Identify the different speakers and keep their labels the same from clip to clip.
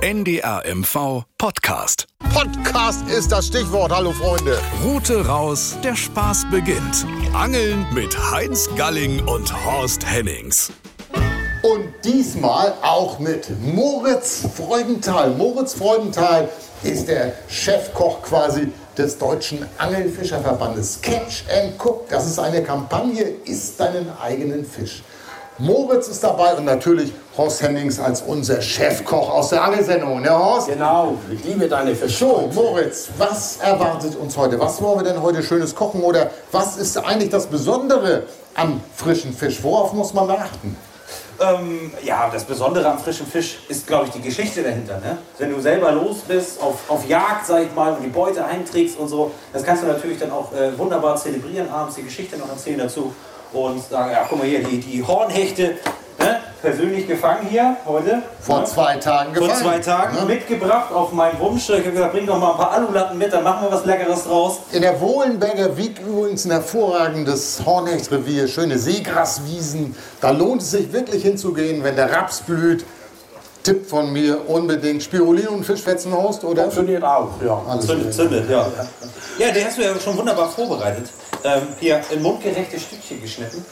Speaker 1: NDR MV Podcast.
Speaker 2: Podcast ist das Stichwort. Hallo Freunde.
Speaker 1: Route raus, der Spaß beginnt. Angeln mit Heinz Galling und Horst Hennings.
Speaker 2: Und diesmal auch mit Moritz Freudenthal. Moritz Freudenthal ist der Chefkoch quasi des Deutschen Angelfischerverbandes. Catch and Cook, das ist eine Kampagne, isst deinen eigenen Fisch. Moritz ist dabei und natürlich Horst Hennings als unser Chefkoch aus der Angelsendung. Ne, Horst?
Speaker 3: Genau, ich liebe deine Fische.
Speaker 2: So, Moritz, was erwartet uns heute? Was wollen wir denn heute Schönes kochen? Oder was ist eigentlich das Besondere am frischen Fisch? Worauf muss man achten?
Speaker 4: Ähm, ja, das Besondere am frischen Fisch ist, glaube ich, die Geschichte dahinter. Ne? Wenn du selber los bist, auf, auf Jagd, sag ich mal, und die Beute heimträgst und so, das kannst du natürlich dann auch äh, wunderbar zelebrieren, abends die Geschichte noch erzählen dazu und sagen, ja, guck mal hier, die, die Hornhechte, ne? persönlich gefangen hier heute.
Speaker 2: Vor
Speaker 4: ne?
Speaker 2: zwei Tagen
Speaker 4: Vor
Speaker 2: gefangen.
Speaker 4: zwei Tagen
Speaker 2: Ne?
Speaker 4: mitgebracht auf meinen Wunsch. Ich habe gesagt, bring doch mal ein paar Alulatten mit, dann machen wir was Leckeres draus.
Speaker 2: In der Wohlenberger Wieg übrigens ein hervorragendes Hornhechtrevier, schöne Seegraswiesen. Da lohnt es sich wirklich hinzugehen, wenn der Raps blüht. Tipp von mir unbedingt Spirulin und Fischfetzenhorst, oder?
Speaker 3: Funktioniert auch, ja.
Speaker 2: Alles
Speaker 4: Zündet, zündet, ja. Ja, den hast du ja schon wunderbar vorbereitet. Ähm, hier in mundgerechte Stückchen geschnitten.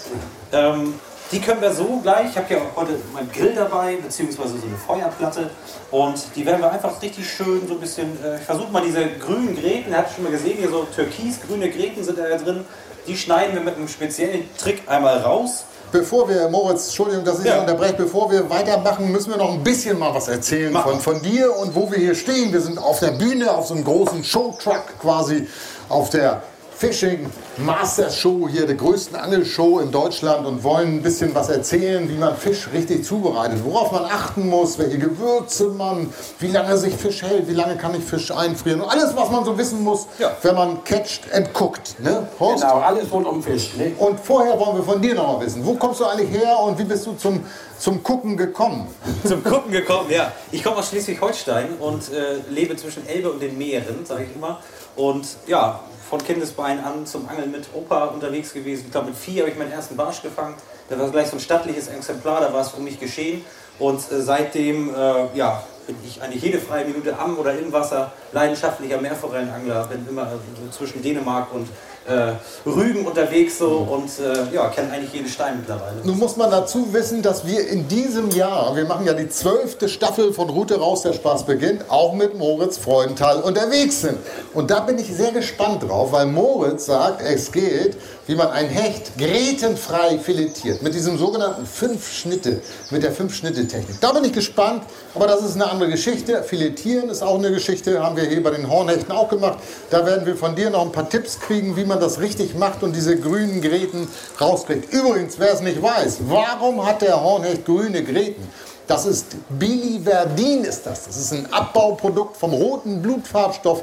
Speaker 4: Ähm, die können wir so gleich, ich habe hier auch heute meinen Grill dabei, beziehungsweise so eine Feuerplatte. Und die werden wir einfach richtig schön so ein bisschen, äh, ich versuche mal diese grünen Gräten, ihr habt schon mal gesehen, hier so türkisgrüne Gräten sind da ja drin. Die schneiden wir mit einem speziellen Trick einmal raus.
Speaker 2: Bevor wir, Moritz, Entschuldigung, dass ich
Speaker 4: Ja.
Speaker 2: unterbreche, bevor wir weitermachen, müssen wir noch ein bisschen mal was erzählen von, von dir und wo wir hier stehen. Wir sind auf der Bühne, auf so einem großen Showtruck quasi, auf der Fishing Master Show hier, der größten Angelshow in Deutschland und wollen ein bisschen was erzählen, wie man Fisch richtig zubereitet, worauf man achten muss, welche Gewürze man, wie lange sich Fisch hält, wie lange kann ich Fisch einfrieren und alles, was man so wissen muss,
Speaker 4: Ja.
Speaker 2: wenn man catcht and cookt. Ne? Horst?
Speaker 3: Genau, alles rund um Fisch. Ne?
Speaker 2: Und vorher wollen wir von dir noch mal wissen, wo kommst du eigentlich her und wie bist du zum, zum Gucken gekommen?
Speaker 4: zum Gucken gekommen, ja. Ich komme aus Schleswig-Holstein und äh, lebe zwischen Elbe und den Meeren, sage ich immer. Und ja, von Kindesbein an zum Angeln mit Opa unterwegs gewesen. Ich glaube, mit vier habe ich meinen ersten Barsch gefangen. Da war gleich so ein stattliches Exemplar, da war es für mich geschehen. Und äh, seitdem, äh, ja, bin ich eigentlich jede freie Minute am oder im Wasser leidenschaftlicher Meerforellenangler. Bin immer äh, zwischen Dänemark und äh, Rügen unterwegs so und äh, ja, kenne eigentlich jeden Stein mittlerweile.
Speaker 2: Nun muss man dazu wissen, dass wir in diesem Jahr, wir machen ja die zwölfte Staffel von Route raus, der Spaß beginnt, auch mit Moritz Freudenthal unterwegs sind. Und da bin ich sehr gespannt drauf, weil Moritz sagt, es geht, wie man ein Hecht grätenfrei filetiert. Mit diesem sogenannten fünf Schnitte, mit der fünf Schnitte Technik. Da bin ich gespannt, aber das ist eine andere Geschichte. Filetieren ist auch eine Geschichte, haben wir hier bei den Hornhechten auch gemacht. Da werden wir von dir noch ein paar Tipps kriegen, wie man das richtig macht und diese grünen Gräten rauskriegt. Übrigens, wer es nicht weiß, warum hat der Hornhecht grüne Gräten? Das ist Biliverdin ist das. Das ist ein Abbauprodukt vom roten Blutfarbstoff,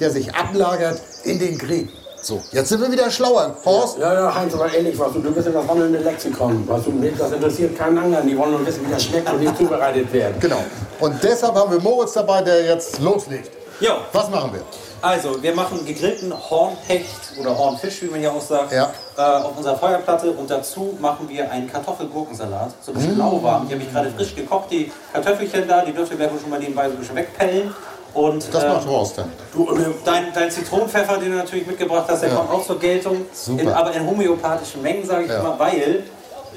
Speaker 2: der sich ablagert in den Gräten. So, jetzt sind wir wieder schlauer. Horst,
Speaker 3: Ja, ja, Heinz, aber ehrlich, was du, du bist ja das wandelnde Lexikon. Was du, das interessiert keinen anderen. Die wollen nur wissen, wie das schmeckt und wie es zubereitet wird.
Speaker 2: genau. Und deshalb haben wir Moritz dabei, der jetzt loslegt.
Speaker 4: Jo.
Speaker 2: Was machen wir?
Speaker 4: Also, wir machen gegrillten Hornhecht oder Hornfisch, wie man hier auch sagt,
Speaker 2: Ja.
Speaker 4: äh, auf unserer Feuerplatte. Und dazu machen wir einen Kartoffelgurkensalat. So ein bisschen lauwarm. Die habe ich gerade frisch gekocht. Die Kartoffelchen da, die dürft ihr gleich schon mal nebenbei so ein bisschen wegpellen. Und
Speaker 2: Das macht Horst dann.
Speaker 3: Du, äh,
Speaker 4: dein, dein Zitronenpfeffer, den du natürlich mitgebracht hast, der
Speaker 2: Ja.
Speaker 4: kommt auch zur Geltung. In, aber in homöopathischen Mengen, sage ich
Speaker 2: Ja.
Speaker 4: immer, weil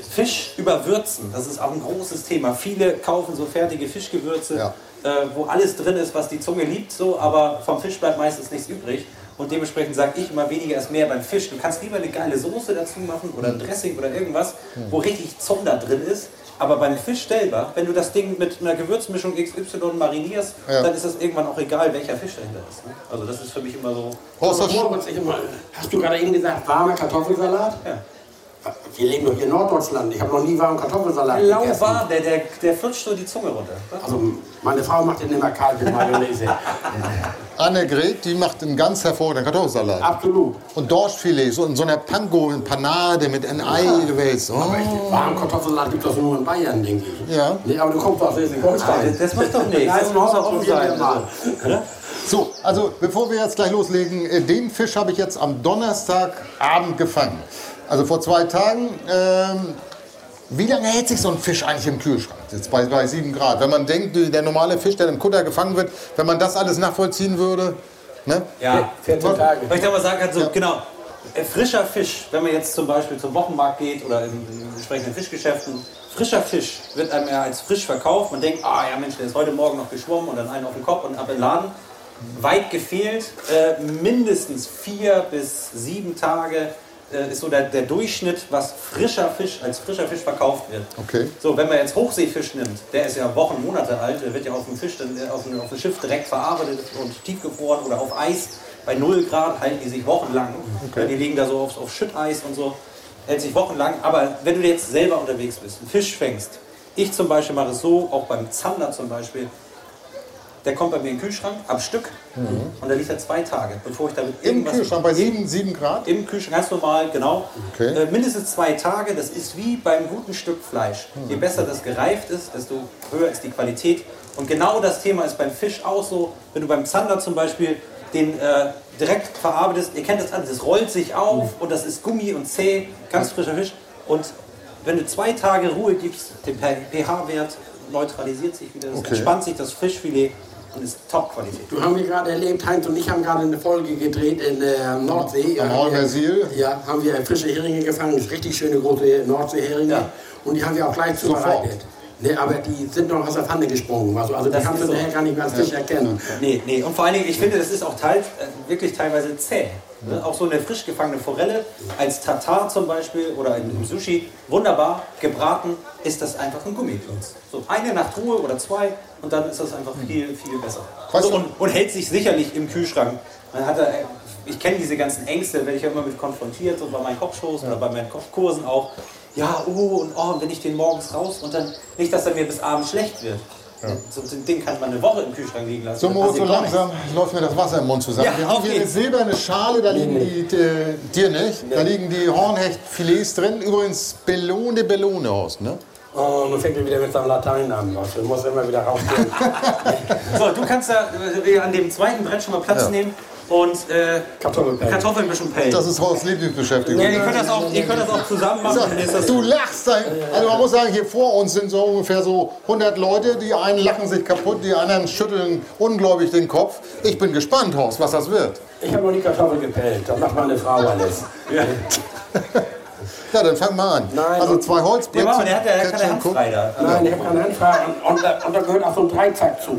Speaker 4: Fisch überwürzen, das ist auch ein großes Thema. Viele kaufen so fertige Fischgewürze,
Speaker 2: Ja.
Speaker 4: äh, wo alles drin ist, was die Zunge liebt, so, aber vom Fisch bleibt meistens nichts übrig. Und dementsprechend sage ich immer, weniger ist mehr beim Fisch. Du kannst lieber eine geile Soße dazu machen oder ein Dressing oder irgendwas, wo richtig Zunder drin ist. Aber beim Fisch selber, wenn du das Ding mit einer Gewürzmischung XY marinierst,
Speaker 2: Ja.
Speaker 4: dann ist es irgendwann auch egal, welcher Fisch dahinter ist. Ne? Also das ist für mich immer so.
Speaker 2: Horst,
Speaker 3: mal, hast du gerade eben gesagt, warmer Kartoffelsalat?
Speaker 4: Ja.
Speaker 3: Wir leben doch hier in Norddeutschland. Ich habe noch nie warmen Kartoffelsalat gegessen.
Speaker 4: Lauwarm, der, der, der flutscht so die Zunge runter.
Speaker 3: Also, meine Frau macht den immer kalt mit Mayonnaise.
Speaker 2: Annegret, die macht einen ganz hervorragenden Kartoffelsalat.
Speaker 3: Absolut.
Speaker 2: Und Dorschfilet, so in so einer Panko, in Panade mit ein Ei gewälzt. Oh.
Speaker 3: Aber echt, warmen Kartoffelsalat gibt es nur in Bayern, denke ich.
Speaker 2: Ja.
Speaker 3: Nee, aber du kommst aus Schleswig-Holstein.
Speaker 4: Das macht doch nichts. Das muss doch offen sein.
Speaker 2: So, also bevor wir jetzt gleich loslegen, äh, den Fisch habe ich jetzt am Donnerstagabend gefangen. Also vor zwei Tagen. Ähm, wie lange hält sich so ein Fisch eigentlich im Kühlschrank? jetzt bei, bei 7 Grad. Wenn man denkt, der normale Fisch, der im Kutter gefangen wird, wenn man das alles nachvollziehen würde, ne?
Speaker 4: Ja,
Speaker 3: 14 Tage.
Speaker 4: Weil ich da mal sagen kann, so,
Speaker 2: Ja.
Speaker 4: genau, äh, frischer Fisch, wenn man jetzt zum Beispiel zum Wochenmarkt geht oder in, in entsprechenden Fischgeschäften, frischer Fisch wird einem ja als frisch verkauft. Man denkt, ah ja Mensch, der ist heute Morgen noch geschwommen und dann einen auf den Kopf und ab in den Laden. Weit gefehlt, äh, mindestens vier bis sieben Tage äh, ist so der, der Durchschnitt, was frischer Fisch als frischer Fisch verkauft wird.
Speaker 2: Okay.
Speaker 4: So, wenn man jetzt Hochseefisch nimmt, der ist ja Wochen, Monate alt, der wird ja auf dem Fisch, dann, äh, auf, dem, auf dem Schiff direkt verarbeitet und tiefgefroren oder auf Eis. Bei 0 Grad halten die sich wochenlang.
Speaker 2: Okay.
Speaker 4: Die liegen da so auf, auf Schütteis und so, hält sich wochenlang. Aber wenn du jetzt selber unterwegs bist, einen Fisch fängst, ich zum Beispiel mache es so, auch beim Zander zum Beispiel, der kommt bei mir in den Kühlschrank am Stück und da liegt er zwei Tage, bevor ich damit
Speaker 2: Im Kühlschrank bei 7, 7 Grad?
Speaker 4: im Kühlschrank, ganz normal, genau.
Speaker 2: Okay.
Speaker 4: Äh, mindestens zwei Tage, das ist wie beim guten Stück Fleisch. Je besser das gereift ist, desto höher ist die Qualität. Und genau das Thema ist beim Fisch auch so. Wenn du beim Zander zum Beispiel den äh, direkt verarbeitest, ihr kennt das alles, das rollt sich auf und das ist Gummi und zäh, ganz frischer Fisch. Und wenn du zwei Tage Ruhe gibst, der pH-Wert neutralisiert sich wieder, es
Speaker 2: Okay.
Speaker 4: entspannt sich das Fischfilet und ist Top-Qualität.
Speaker 3: Du haben wir gerade erlebt, Heinz und ich haben gerade eine Folge gedreht in der Nordsee.
Speaker 2: Am Holmersiel?
Speaker 3: Ja, haben wir frische Heringe gefangen, richtig schöne große Nordseeheringe.
Speaker 4: Ja.
Speaker 3: Und die haben wir auch gleich zubereitet. Ne, aber die sind noch aus der Pfanne gesprungen. Also, also die
Speaker 4: Das
Speaker 3: kannst du
Speaker 4: so.
Speaker 3: gar nicht mehr als Fisch erkennen.
Speaker 4: Nee, nee. Und vor allen Dingen, ich finde, das ist auch teil, äh, wirklich teilweise zäh. Ne? Auch so eine frisch gefangene Forelle als Tatar zum Beispiel oder im im Sushi, wunderbar gebraten, ist das einfach ein Gummiklotz. So eine Nacht Ruhe oder zwei und dann ist das einfach viel, viel besser.
Speaker 2: Weißt
Speaker 4: So,
Speaker 2: du-
Speaker 4: und, und hält sich sicherlich im Kühlschrank. Man hat da, äh, ich kenne diese ganzen Ängste, werde ich ja immer mit konfrontiert, so bei meinen Kochshows oder bei meinen Kochkursen auch. Ja, oh, und oh, wenn ich den morgens raus und dann nicht, dass er mir bis abends schlecht wird. So ein Ding kann man eine Woche im Kühlschrank liegen lassen.
Speaker 2: So, Moritz, so
Speaker 4: gar nichts.
Speaker 2: langsam läuft mir das Wasser im Mund zusammen.
Speaker 4: Ja,
Speaker 2: Wir haben hier eine silberne Schale, da liegen die, äh, dir nicht, da liegen die Hornhechtfilets drin. Übrigens Bellone Bellone Horst, ne?
Speaker 3: Oh, nun fängt er wieder mit seinem Latein an. Also, du musst immer wieder rausgehen.
Speaker 4: So, du kannst da äh, an dem zweiten Brett schon mal Platz
Speaker 2: Ja.
Speaker 4: nehmen und äh,
Speaker 3: Kartoffelpellen.
Speaker 4: Kartoffeln ein bisschen pellen.
Speaker 2: Das ist Horsts Lieblingsbeschäftigung.
Speaker 4: ja, ihr, könnt das auch, ihr könnt das auch zusammen machen. dann ist das
Speaker 2: Du lachst da. Also man muss sagen, hier vor uns sind so ungefähr so 100 Leute. Die einen lachen sich kaputt, die anderen schütteln ungläubig den Kopf. Ich bin gespannt, Horst, was das wird.
Speaker 3: Ich habe noch die Kartoffel gepellt. Das macht meine Frau alles.
Speaker 2: Ja, dann fang mal an.
Speaker 3: Nein.
Speaker 2: also zwei
Speaker 4: Der,
Speaker 2: Holzbrett.
Speaker 4: Mann, der hat ja keine
Speaker 2: Ketchup,
Speaker 4: Hand
Speaker 2: Coke.
Speaker 4: frei da.
Speaker 3: Nein, ich habe keine Handfrage. Und, und, da- und da gehört auch so ein Dreizack zu.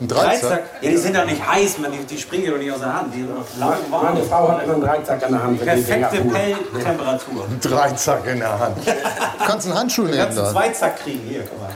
Speaker 2: Ein Dreizack.
Speaker 4: Dreizack. Ja, die sind doch nicht heiß, man, die, die springen ja doch nicht aus der Hand. Die sind doch lang
Speaker 3: Meine. Frau hat immer einen Dreizack in der Hand.
Speaker 4: Perfekte. Pelltemperatur.
Speaker 2: Ein Dreizack in der Hand. Du kannst einen Handschuh
Speaker 4: Du
Speaker 2: nehmen
Speaker 4: kannst einen. Zweizack kriegen. Hier, guck mal.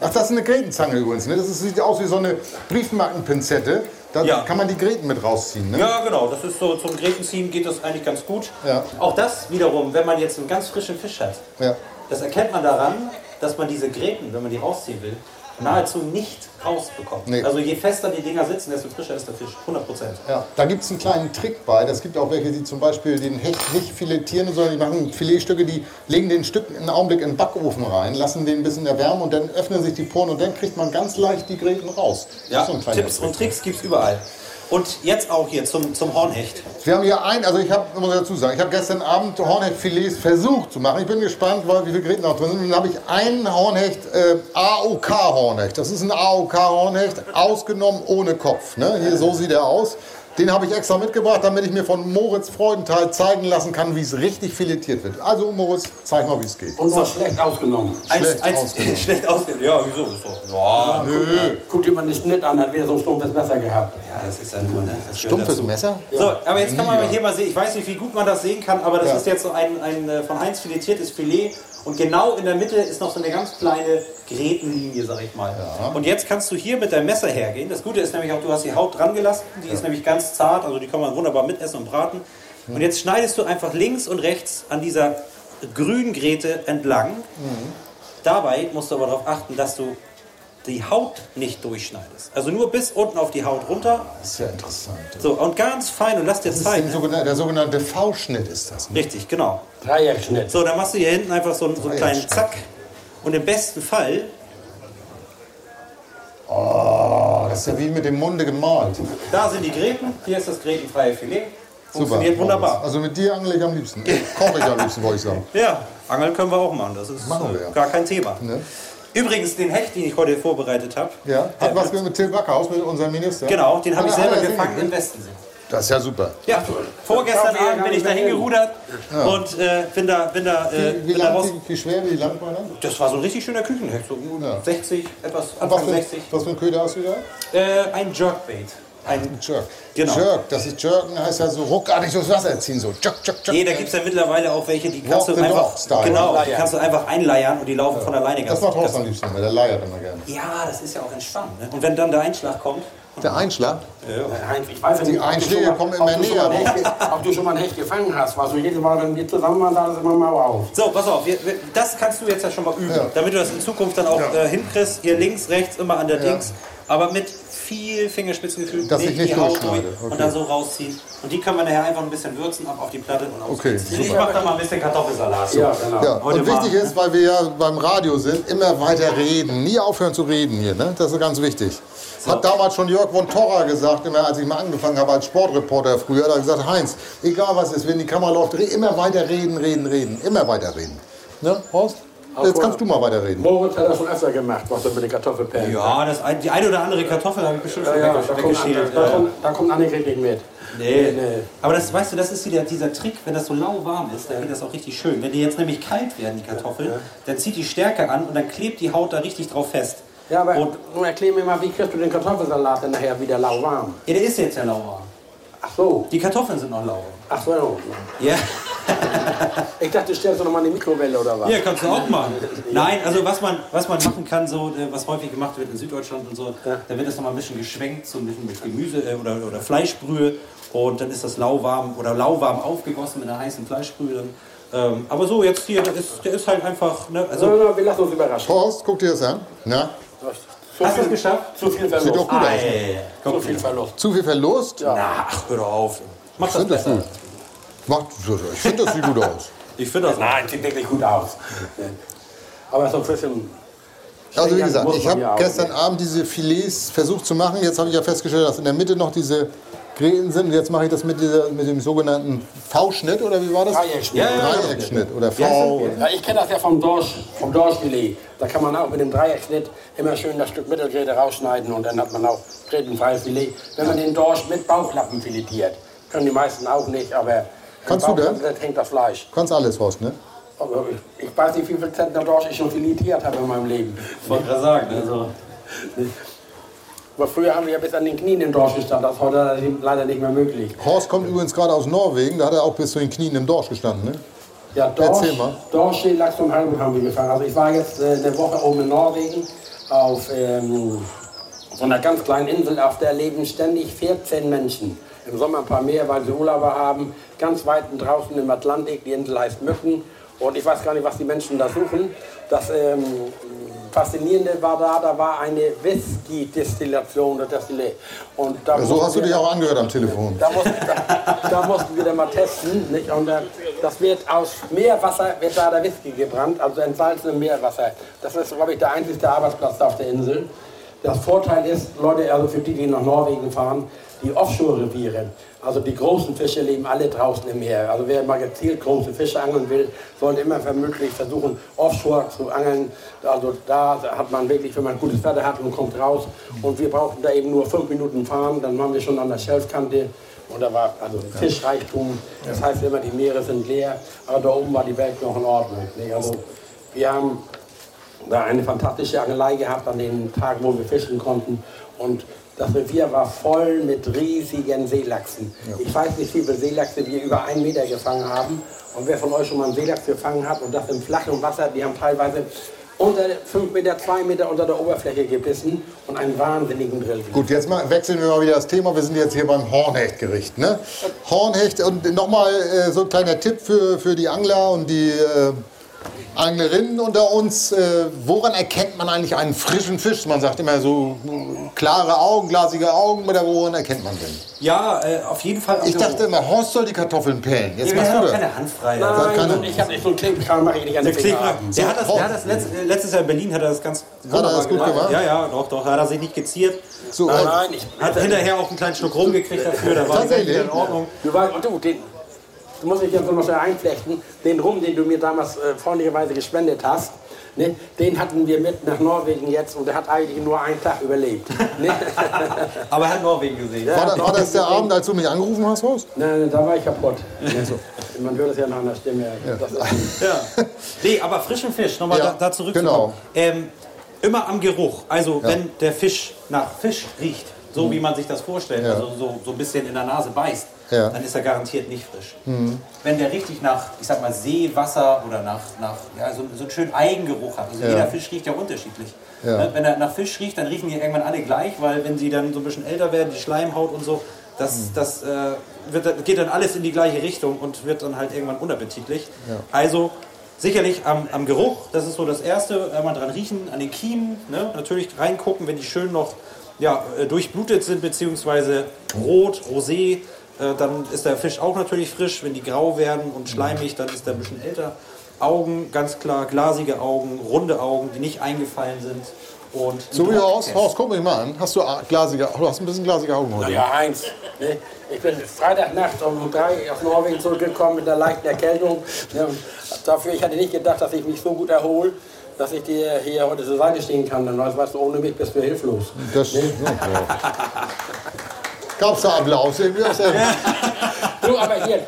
Speaker 2: Ach, das ist eine Gretenzange übrigens. Ne? Das ist, sieht aus wie so eine Briefmarkenpinzette. Da
Speaker 4: Ja.
Speaker 2: kann man die Gräten mit rausziehen. Ne?
Speaker 4: Ja, genau. Das ist so zum Grätenziehen geht das eigentlich ganz gut.
Speaker 2: Ja.
Speaker 4: Auch das wiederum, wenn man jetzt einen ganz frischen Fisch hat,
Speaker 2: Ja.
Speaker 4: das erkennt man daran, dass man diese Gräten, wenn man die rausziehen will, nahezu nicht rausbekommt.
Speaker 2: Nee.
Speaker 4: Also je fester die Dinger sitzen, desto frischer ist der Fisch. 100 Prozent.
Speaker 2: Ja, da gibt es einen kleinen Trick bei. Das gibt auch welche, die zum Beispiel den Hecht nicht filetieren, sondern die machen Filetstücke, die legen den Stück einen Augenblick in den Backofen rein, lassen den ein bisschen erwärmen und dann öffnen sich die Poren und dann kriegt man ganz leicht die Gräten raus.
Speaker 4: Ja, Tipps
Speaker 2: Trick.
Speaker 4: und Tricks gibt es überall. Und jetzt auch hier zum, zum Hornhecht.
Speaker 2: Wir haben hier ein, also ich habe, muss dazu sagen, ich habe gestern Abend Hornhechtfilets versucht zu machen. Ich bin gespannt, wie viele Gräten noch drin sind. Dann habe ich einen Hornhecht, äh, AOK-Hornhecht. Das ist ein AOK-Hornhecht, ausgenommen ohne Kopf. Ne? Hier, so sieht er aus. Den habe ich extra mitgebracht, damit ich mir von Moritz Freudenthal zeigen lassen kann, wie es richtig filetiert wird. Also Moritz, zeig mal, wie es geht.
Speaker 3: Und noch schlecht ausgenommen.
Speaker 2: Schlecht
Speaker 4: eins,
Speaker 2: ausgenommen.
Speaker 4: schlecht ausgenommen. Ja, wieso? Doch, ja,
Speaker 2: Nö.
Speaker 3: Guck dir mal den Schnitt an, hat wieder so ein stumpfes Messer gehabt.
Speaker 4: ja, das ist ja nur, ne? Das
Speaker 2: Stumpfes. Messer?
Speaker 4: So, aber jetzt kann man
Speaker 2: Ja.
Speaker 4: hier mal sehen, ich weiß nicht, wie gut man das sehen kann, aber das
Speaker 2: Ja.
Speaker 4: ist jetzt so ein, ein äh, von Heinz filetiertes Filet und genau in der Mitte ist noch so eine ganz kleine Grätenlinie, sag ich mal. Und jetzt kannst du hier mit deinem Messer hergehen. Das Gute ist nämlich auch, du hast die Haut dran gelassen, die ist nämlich ganz zart, also die kann man wunderbar mitessen und braten. Und jetzt schneidest du einfach links und rechts an dieser grünen Gräte entlang. Dabei musst du aber darauf achten, dass du die Haut nicht durchschneidest. Also nur bis unten auf die Haut runter.
Speaker 2: Das ist ja interessant.
Speaker 4: So, und ganz fein und lass dir
Speaker 2: Das ist
Speaker 4: Zeit.
Speaker 2: ein sogenannter, der sogenannte V-Schnitt ist das. Ne?
Speaker 4: Richtig, genau.
Speaker 3: Dreierschnitt.
Speaker 4: So, dann machst du hier hinten einfach so einen, so einen kleinen Zack. Und im besten Fall,
Speaker 2: Oh, das ist ja wie mit dem Munde gemalt.
Speaker 4: da sind die Gräten, hier ist das grätenfreie Filet.
Speaker 2: Super.
Speaker 4: Funktioniert wunderbar.
Speaker 2: Also mit dir angle ich am liebsten. Koche ich am liebsten, wollte ich sagen.
Speaker 4: Ja, Angeln können wir auch machen, das ist
Speaker 2: Machen wir ja.
Speaker 4: gar kein Thema.
Speaker 2: Ne?
Speaker 4: Übrigens, den Hecht, den ich heute vorbereitet habe.
Speaker 2: Ja, hat was mit Till Backhaus, mit unserem Minister.
Speaker 4: Genau, den habe ich
Speaker 2: er-
Speaker 4: selber
Speaker 2: er
Speaker 4: gefangen im? Westensee.
Speaker 2: Das ist ja super.
Speaker 4: Ja, vorgestern Abend bin ich da hingerudert und äh, bin da, bin da, äh,
Speaker 2: Wie, wie,
Speaker 4: bin da raus.
Speaker 2: wie, wie schwer, wie lang war das?
Speaker 4: Das war so ein richtig schöner Küchenhecht, so
Speaker 2: Ja.
Speaker 4: 60, etwas,
Speaker 2: Was
Speaker 4: Anfang
Speaker 2: für,
Speaker 4: 60.
Speaker 2: was für ein Köder hast du da?
Speaker 4: Äh, ein Jerkbait. Ein,
Speaker 2: Jerk.
Speaker 4: Genau.
Speaker 2: Jerk, das ist Jerken, heißt ja so ruckartig durchs Wasser ziehen. So. Jerk, jerk, jerk.
Speaker 4: nee, da gibt es ja mittlerweile auch welche, die kannst
Speaker 2: Walk
Speaker 4: du einfach, genau, die kannst du einfach einleiern und die laufen von alleine
Speaker 2: Das
Speaker 4: ganz
Speaker 2: macht Horst am liebsten, weil der leiert immer gerne.
Speaker 4: Ja, das ist ja auch entspannt. Ne? Und wenn dann der Einschlag kommt,
Speaker 2: Der Einschlag?
Speaker 3: Heinz, ich weiß ja
Speaker 2: Die
Speaker 3: nicht, du
Speaker 2: Einschläge kommen immer
Speaker 3: du schon mal
Speaker 2: näher.
Speaker 3: ge- Ob du schon mal ein Hecht gefangen hast, was du jedes Mal, wenn wir zusammen waren, da ist immer mal auf.
Speaker 4: So, pass auf, wir, wir, das kannst du jetzt ja schon mal üben,
Speaker 2: Ja.
Speaker 4: damit du das in Zukunft dann auch
Speaker 2: Ja.
Speaker 4: äh, hinkriegst. Hier links, rechts, immer an der Dings. Aber mit viel Fingerspitzengefühl,
Speaker 2: Dass ich nicht
Speaker 4: die Haut durch
Speaker 2: okay.
Speaker 4: und dann so rausziehen. Und die können wir nachher einfach ein bisschen würzen, ab auf die Platte und.
Speaker 2: Okay,
Speaker 4: Ich mach da mal ein bisschen Kartoffelsalat.
Speaker 3: Ja, genau.
Speaker 2: Ja,
Speaker 4: Heute
Speaker 2: und wichtig ist, weil wir ja beim Radio sind, immer weiter reden. Nie aufhören zu reden hier. Ne? Das ist ganz wichtig. Hat damals schon Jörg von Torra gesagt, immer als ich mal angefangen habe als Sportreporter früher, da hat er gesagt, Heinz, egal was ist, wenn die Kamera läuft, immer weiter reden, reden, reden. Immer weiter reden. Ne, Horst? Jetzt kannst du mal weiter reden.
Speaker 3: Moritz hat das schon öfter gemacht, was er mit den Kartoffelperlen.
Speaker 4: Ja, das, ein- die eine oder andere Kartoffel habe ich bestimmt
Speaker 3: ja,
Speaker 4: schon
Speaker 3: ja
Speaker 4: weggesch-
Speaker 3: da, kommt,
Speaker 4: weggeschält.
Speaker 3: da,
Speaker 4: Ja.
Speaker 3: kommt, da kommt Annegret nicht mit.
Speaker 4: Nee.
Speaker 3: nee.
Speaker 4: Aber das, weißt du, das ist wieder dieser Trick, wenn das so lauwarm ist, dann geht das auch richtig schön. Wenn die jetzt nämlich kalt werden, die Kartoffeln, dann zieht die Stärke an und dann klebt die Haut da richtig drauf fest.
Speaker 3: Ja, aber
Speaker 4: Und,
Speaker 3: nun erklär mir mal, wie kriegst du den Kartoffelsalat denn nachher wieder lauwarm?
Speaker 4: ja, der ist jetzt ja lauwarm.
Speaker 3: Ach so,
Speaker 4: Die Kartoffeln sind noch lauwarm.
Speaker 3: ach so.
Speaker 4: Ja.
Speaker 3: Ich dachte, du stellst du noch mal in die Mikrowelle oder was?
Speaker 4: Ja, kannst du auch machen. Nein, also was man, was man machen kann, so, äh, was häufig gemacht wird in Süddeutschland und so, da wird das nochmal ein bisschen geschwenkt, so ein bisschen mit Gemüse äh, oder, oder Fleischbrühe und dann ist das lauwarm oder lauwarm aufgegossen mit einer heißen Fleischbrühe. Ähm, aber so, jetzt hier, der ist, der ist halt einfach, ne,
Speaker 3: So,
Speaker 4: also,
Speaker 3: no, wir lassen uns überraschen.
Speaker 2: Horst, guck dir das an. Na,
Speaker 3: Zu
Speaker 4: hast du es geschafft?
Speaker 3: zu viel
Speaker 2: sieht doch
Speaker 3: Verlust.
Speaker 2: gut aus.
Speaker 4: Ey,
Speaker 3: Zu viel Verlust.
Speaker 2: Zu viel Verlust?
Speaker 4: Na, ach, hör doch auf. Mach das
Speaker 2: das
Speaker 4: besser.
Speaker 2: gut. Macht, ich finde, das sieht gut aus.
Speaker 4: Ich finde das
Speaker 3: Nein, sieht wirklich gut aus. Aber so ein bisschen.
Speaker 2: Also wie gesagt, ich habe gestern. Abend diese Filets versucht zu machen. Jetzt habe ich ja festgestellt, dass in der Mitte noch diese Gräten sind. Und jetzt mache ich das mit, dieser, mit dem sogenannten V-Schnitt oder wie war das?
Speaker 3: Dreieckschnitt.
Speaker 4: Ja, ja.
Speaker 2: Dreieckschnitt oder V.
Speaker 3: Ja, ich kenne das ja vom Dorsch, vom Dorschfilet. Da kann man auch mit dem Dreieckschnitt immer schön das Stück Mittelgräte rausschneiden und dann hat man auch grätenfreies Filet. Wenn man den Dorsch mit Bauchlappen filetiert, können die meisten auch nicht, aber
Speaker 2: Kannst du das?
Speaker 3: Bauchlappen hängt das Fleisch.
Speaker 2: Kannst alles, Horst, ne?
Speaker 3: Ich, ich weiß nicht, wie viel Zentner Dorsch ich schon filetiert habe in meinem Leben.
Speaker 4: Ich wollte gerade sagen, also.
Speaker 3: Aber früher haben wir ja bis an den Knien den Dorsch gestanden, das ist heute leider nicht mehr möglich.
Speaker 2: Horst kommt übrigens gerade aus Norwegen. Da hat er auch bis zu den Knien im Dorsch gestanden, ne?
Speaker 3: Ja, Dorsch,
Speaker 2: Erzähl mal.
Speaker 3: Dorsch, Seelachs und Halbut haben wir gefangen. Also ich war jetzt äh, eine Woche oben in Norwegen auf ähm, so einer ganz kleinen Insel, auf der leben ständig 14 Menschen. Im Sommer ein paar mehr, weil sie Urlauber haben. Ganz weit draußen im Atlantik, die Insel heißt Mücken. Und ich weiß gar nicht, was die Menschen da suchen. Das ähm, Faszinierende war da, da war eine Whisky-Destillation oder Destillat. Und da
Speaker 2: So
Speaker 3: mussten
Speaker 2: hast du dich auch angehört am Telefon.
Speaker 3: da mussten, da, da mussten wir dann mal testen. Nicht? Und dann, das wird aus Meerwasser, wird da der Whisky gebrannt, also entsalzenem Meerwasser. Das ist, glaube ich, der einzige Arbeitsplatz da auf der Insel. Das Vorteil ist, Leute, also für die, die nach Norwegen fahren, die Offshore-Reviere, also die großen Fische leben alle draußen im Meer. Also wer mal gezielt große Fische angeln will, sollte immer vermutlich versuchen, offshore zu angeln. Also da hat man wirklich, wenn man gutes Wetter hat und kommt raus. Und wir brauchten da eben nur fünf Minuten fahren, dann waren wir schon an der Schelfkante. Und da war also Fischreichtum. Das heißt immer, die Meere sind leer, aber da oben war die Welt noch in Ordnung. Also wir haben da eine fantastische Angelei gehabt an den Tagen, wo wir fischen konnten. Und das Revier war voll mit riesigen Seelachsen. Ich weiß nicht, wie viele Seelachse wir über einen Meter gefangen haben. Und wer von euch schon mal einen Seelachs gefangen hat und das im flachen Wasser, die haben teilweise unter 5 Meter, 2 Meter unter der Oberfläche gebissen und einen wahnsinnigen Drill.
Speaker 2: Gut, jetzt mal, wechseln wir mal wieder das Thema. Wir sind jetzt hier beim Hornhechtgericht. Ne? Hornhecht und nochmal äh, so ein kleiner Tipp für, für die Angler und die äh, Anglerinnen unter uns. Äh, woran erkennt man eigentlich einen frischen Fisch? Man sagt immer so klare Augen, glasige Augen. Oder woran erkennt man den?
Speaker 4: Ja, äh, auf jeden Fall.
Speaker 2: Ich dachte immer, Horst soll die Kartoffeln pellen. Jetzt
Speaker 4: wir
Speaker 2: machst du das.
Speaker 4: keine Handfrei.
Speaker 3: Nein,
Speaker 2: keine-
Speaker 3: ich habe nicht so einen Klebekram, mache ich nicht an
Speaker 4: Der
Speaker 3: den
Speaker 4: der hat das, der hat das letzt, äh, letztes Jahr in Berlin hat er das ganz wunderbar
Speaker 2: das gut gemacht?
Speaker 4: Ja, ja, doch, doch, hat er sich nicht geziert.
Speaker 2: So,
Speaker 3: Nein, nein, ich,
Speaker 4: Hat hinterher auch einen kleinen Schluck rumgekriegt dafür, da war
Speaker 2: Tatsächlich?
Speaker 4: wieder in Ordnung.
Speaker 3: Du weißt, und du, den, du musst dich jetzt noch schnell einflechten, den Rum, den du mir damals äh, freundlicherweise gespendet hast, Ne? Den hatten wir mit nach Norwegen jetzt und der hat eigentlich nur einen Tag überlebt. Ne?
Speaker 4: Aber er hat Norwegen gesehen.
Speaker 3: Ja.
Speaker 2: War, da, war das der Abend, als du mich angerufen hast, Horst?
Speaker 3: Nein, da war ich kaputt. Man hört es ja nach einer Stimme. Das ist,
Speaker 4: Ja. Nee, aber frischen Fisch, nochmal
Speaker 2: Ja,
Speaker 4: da, da zurückzukommen.
Speaker 2: genau.
Speaker 4: Ähm, immer am Geruch. Also wenn der Fisch nach Fisch riecht, so wie man sich das vorstellt,
Speaker 2: Ja.
Speaker 4: also so, so ein bisschen in der Nase beißt,
Speaker 2: Ja.
Speaker 4: dann ist er garantiert nicht frisch. Wenn der richtig nach, ich sag mal, Seewasser oder nach, nach ja, so, so einen schönen Eigengeruch hat. Also
Speaker 2: Ja.
Speaker 4: jeder Fisch riecht ja unterschiedlich. Ne? Wenn er nach Fisch riecht, dann riechen die irgendwann alle gleich, weil wenn sie dann so ein bisschen älter werden, die Schleimhaut und so, das, das äh, wird, geht dann alles in die gleiche Richtung und wird dann halt irgendwann unappetitlich. Also sicherlich am, am Geruch, das ist so das Erste, einmal dran riechen, an den Kiemen, ne? natürlich reingucken, wenn die schön noch ja, äh, durchblutet sind, beziehungsweise rot, rosé, äh, dann ist der Fisch auch natürlich frisch. Wenn die grau werden und schleimig, dann ist der ein bisschen älter. Augen, ganz klar, glasige Augen, runde Augen, die nicht eingefallen sind. Und
Speaker 2: So wie aus,
Speaker 4: Drucktest.
Speaker 2: Horst, guck mich mal an. Hast du glasige, du hast ein bisschen glasige Augen heute.
Speaker 3: ja, eins. Ne? Ich bin Freitagnacht um drei aus Norwegen zurückgekommen mit einer leichten Erkältung. Und Dafür, ich hatte nicht gedacht, dass ich mich so gut erhole, dass ich dir hier heute zur Seite stehen kann. Dann weißt du, ohne mich bist du hilflos.
Speaker 2: Das, ja. Gab's da Applaus irgendwie aus der
Speaker 3: Du, aber hier,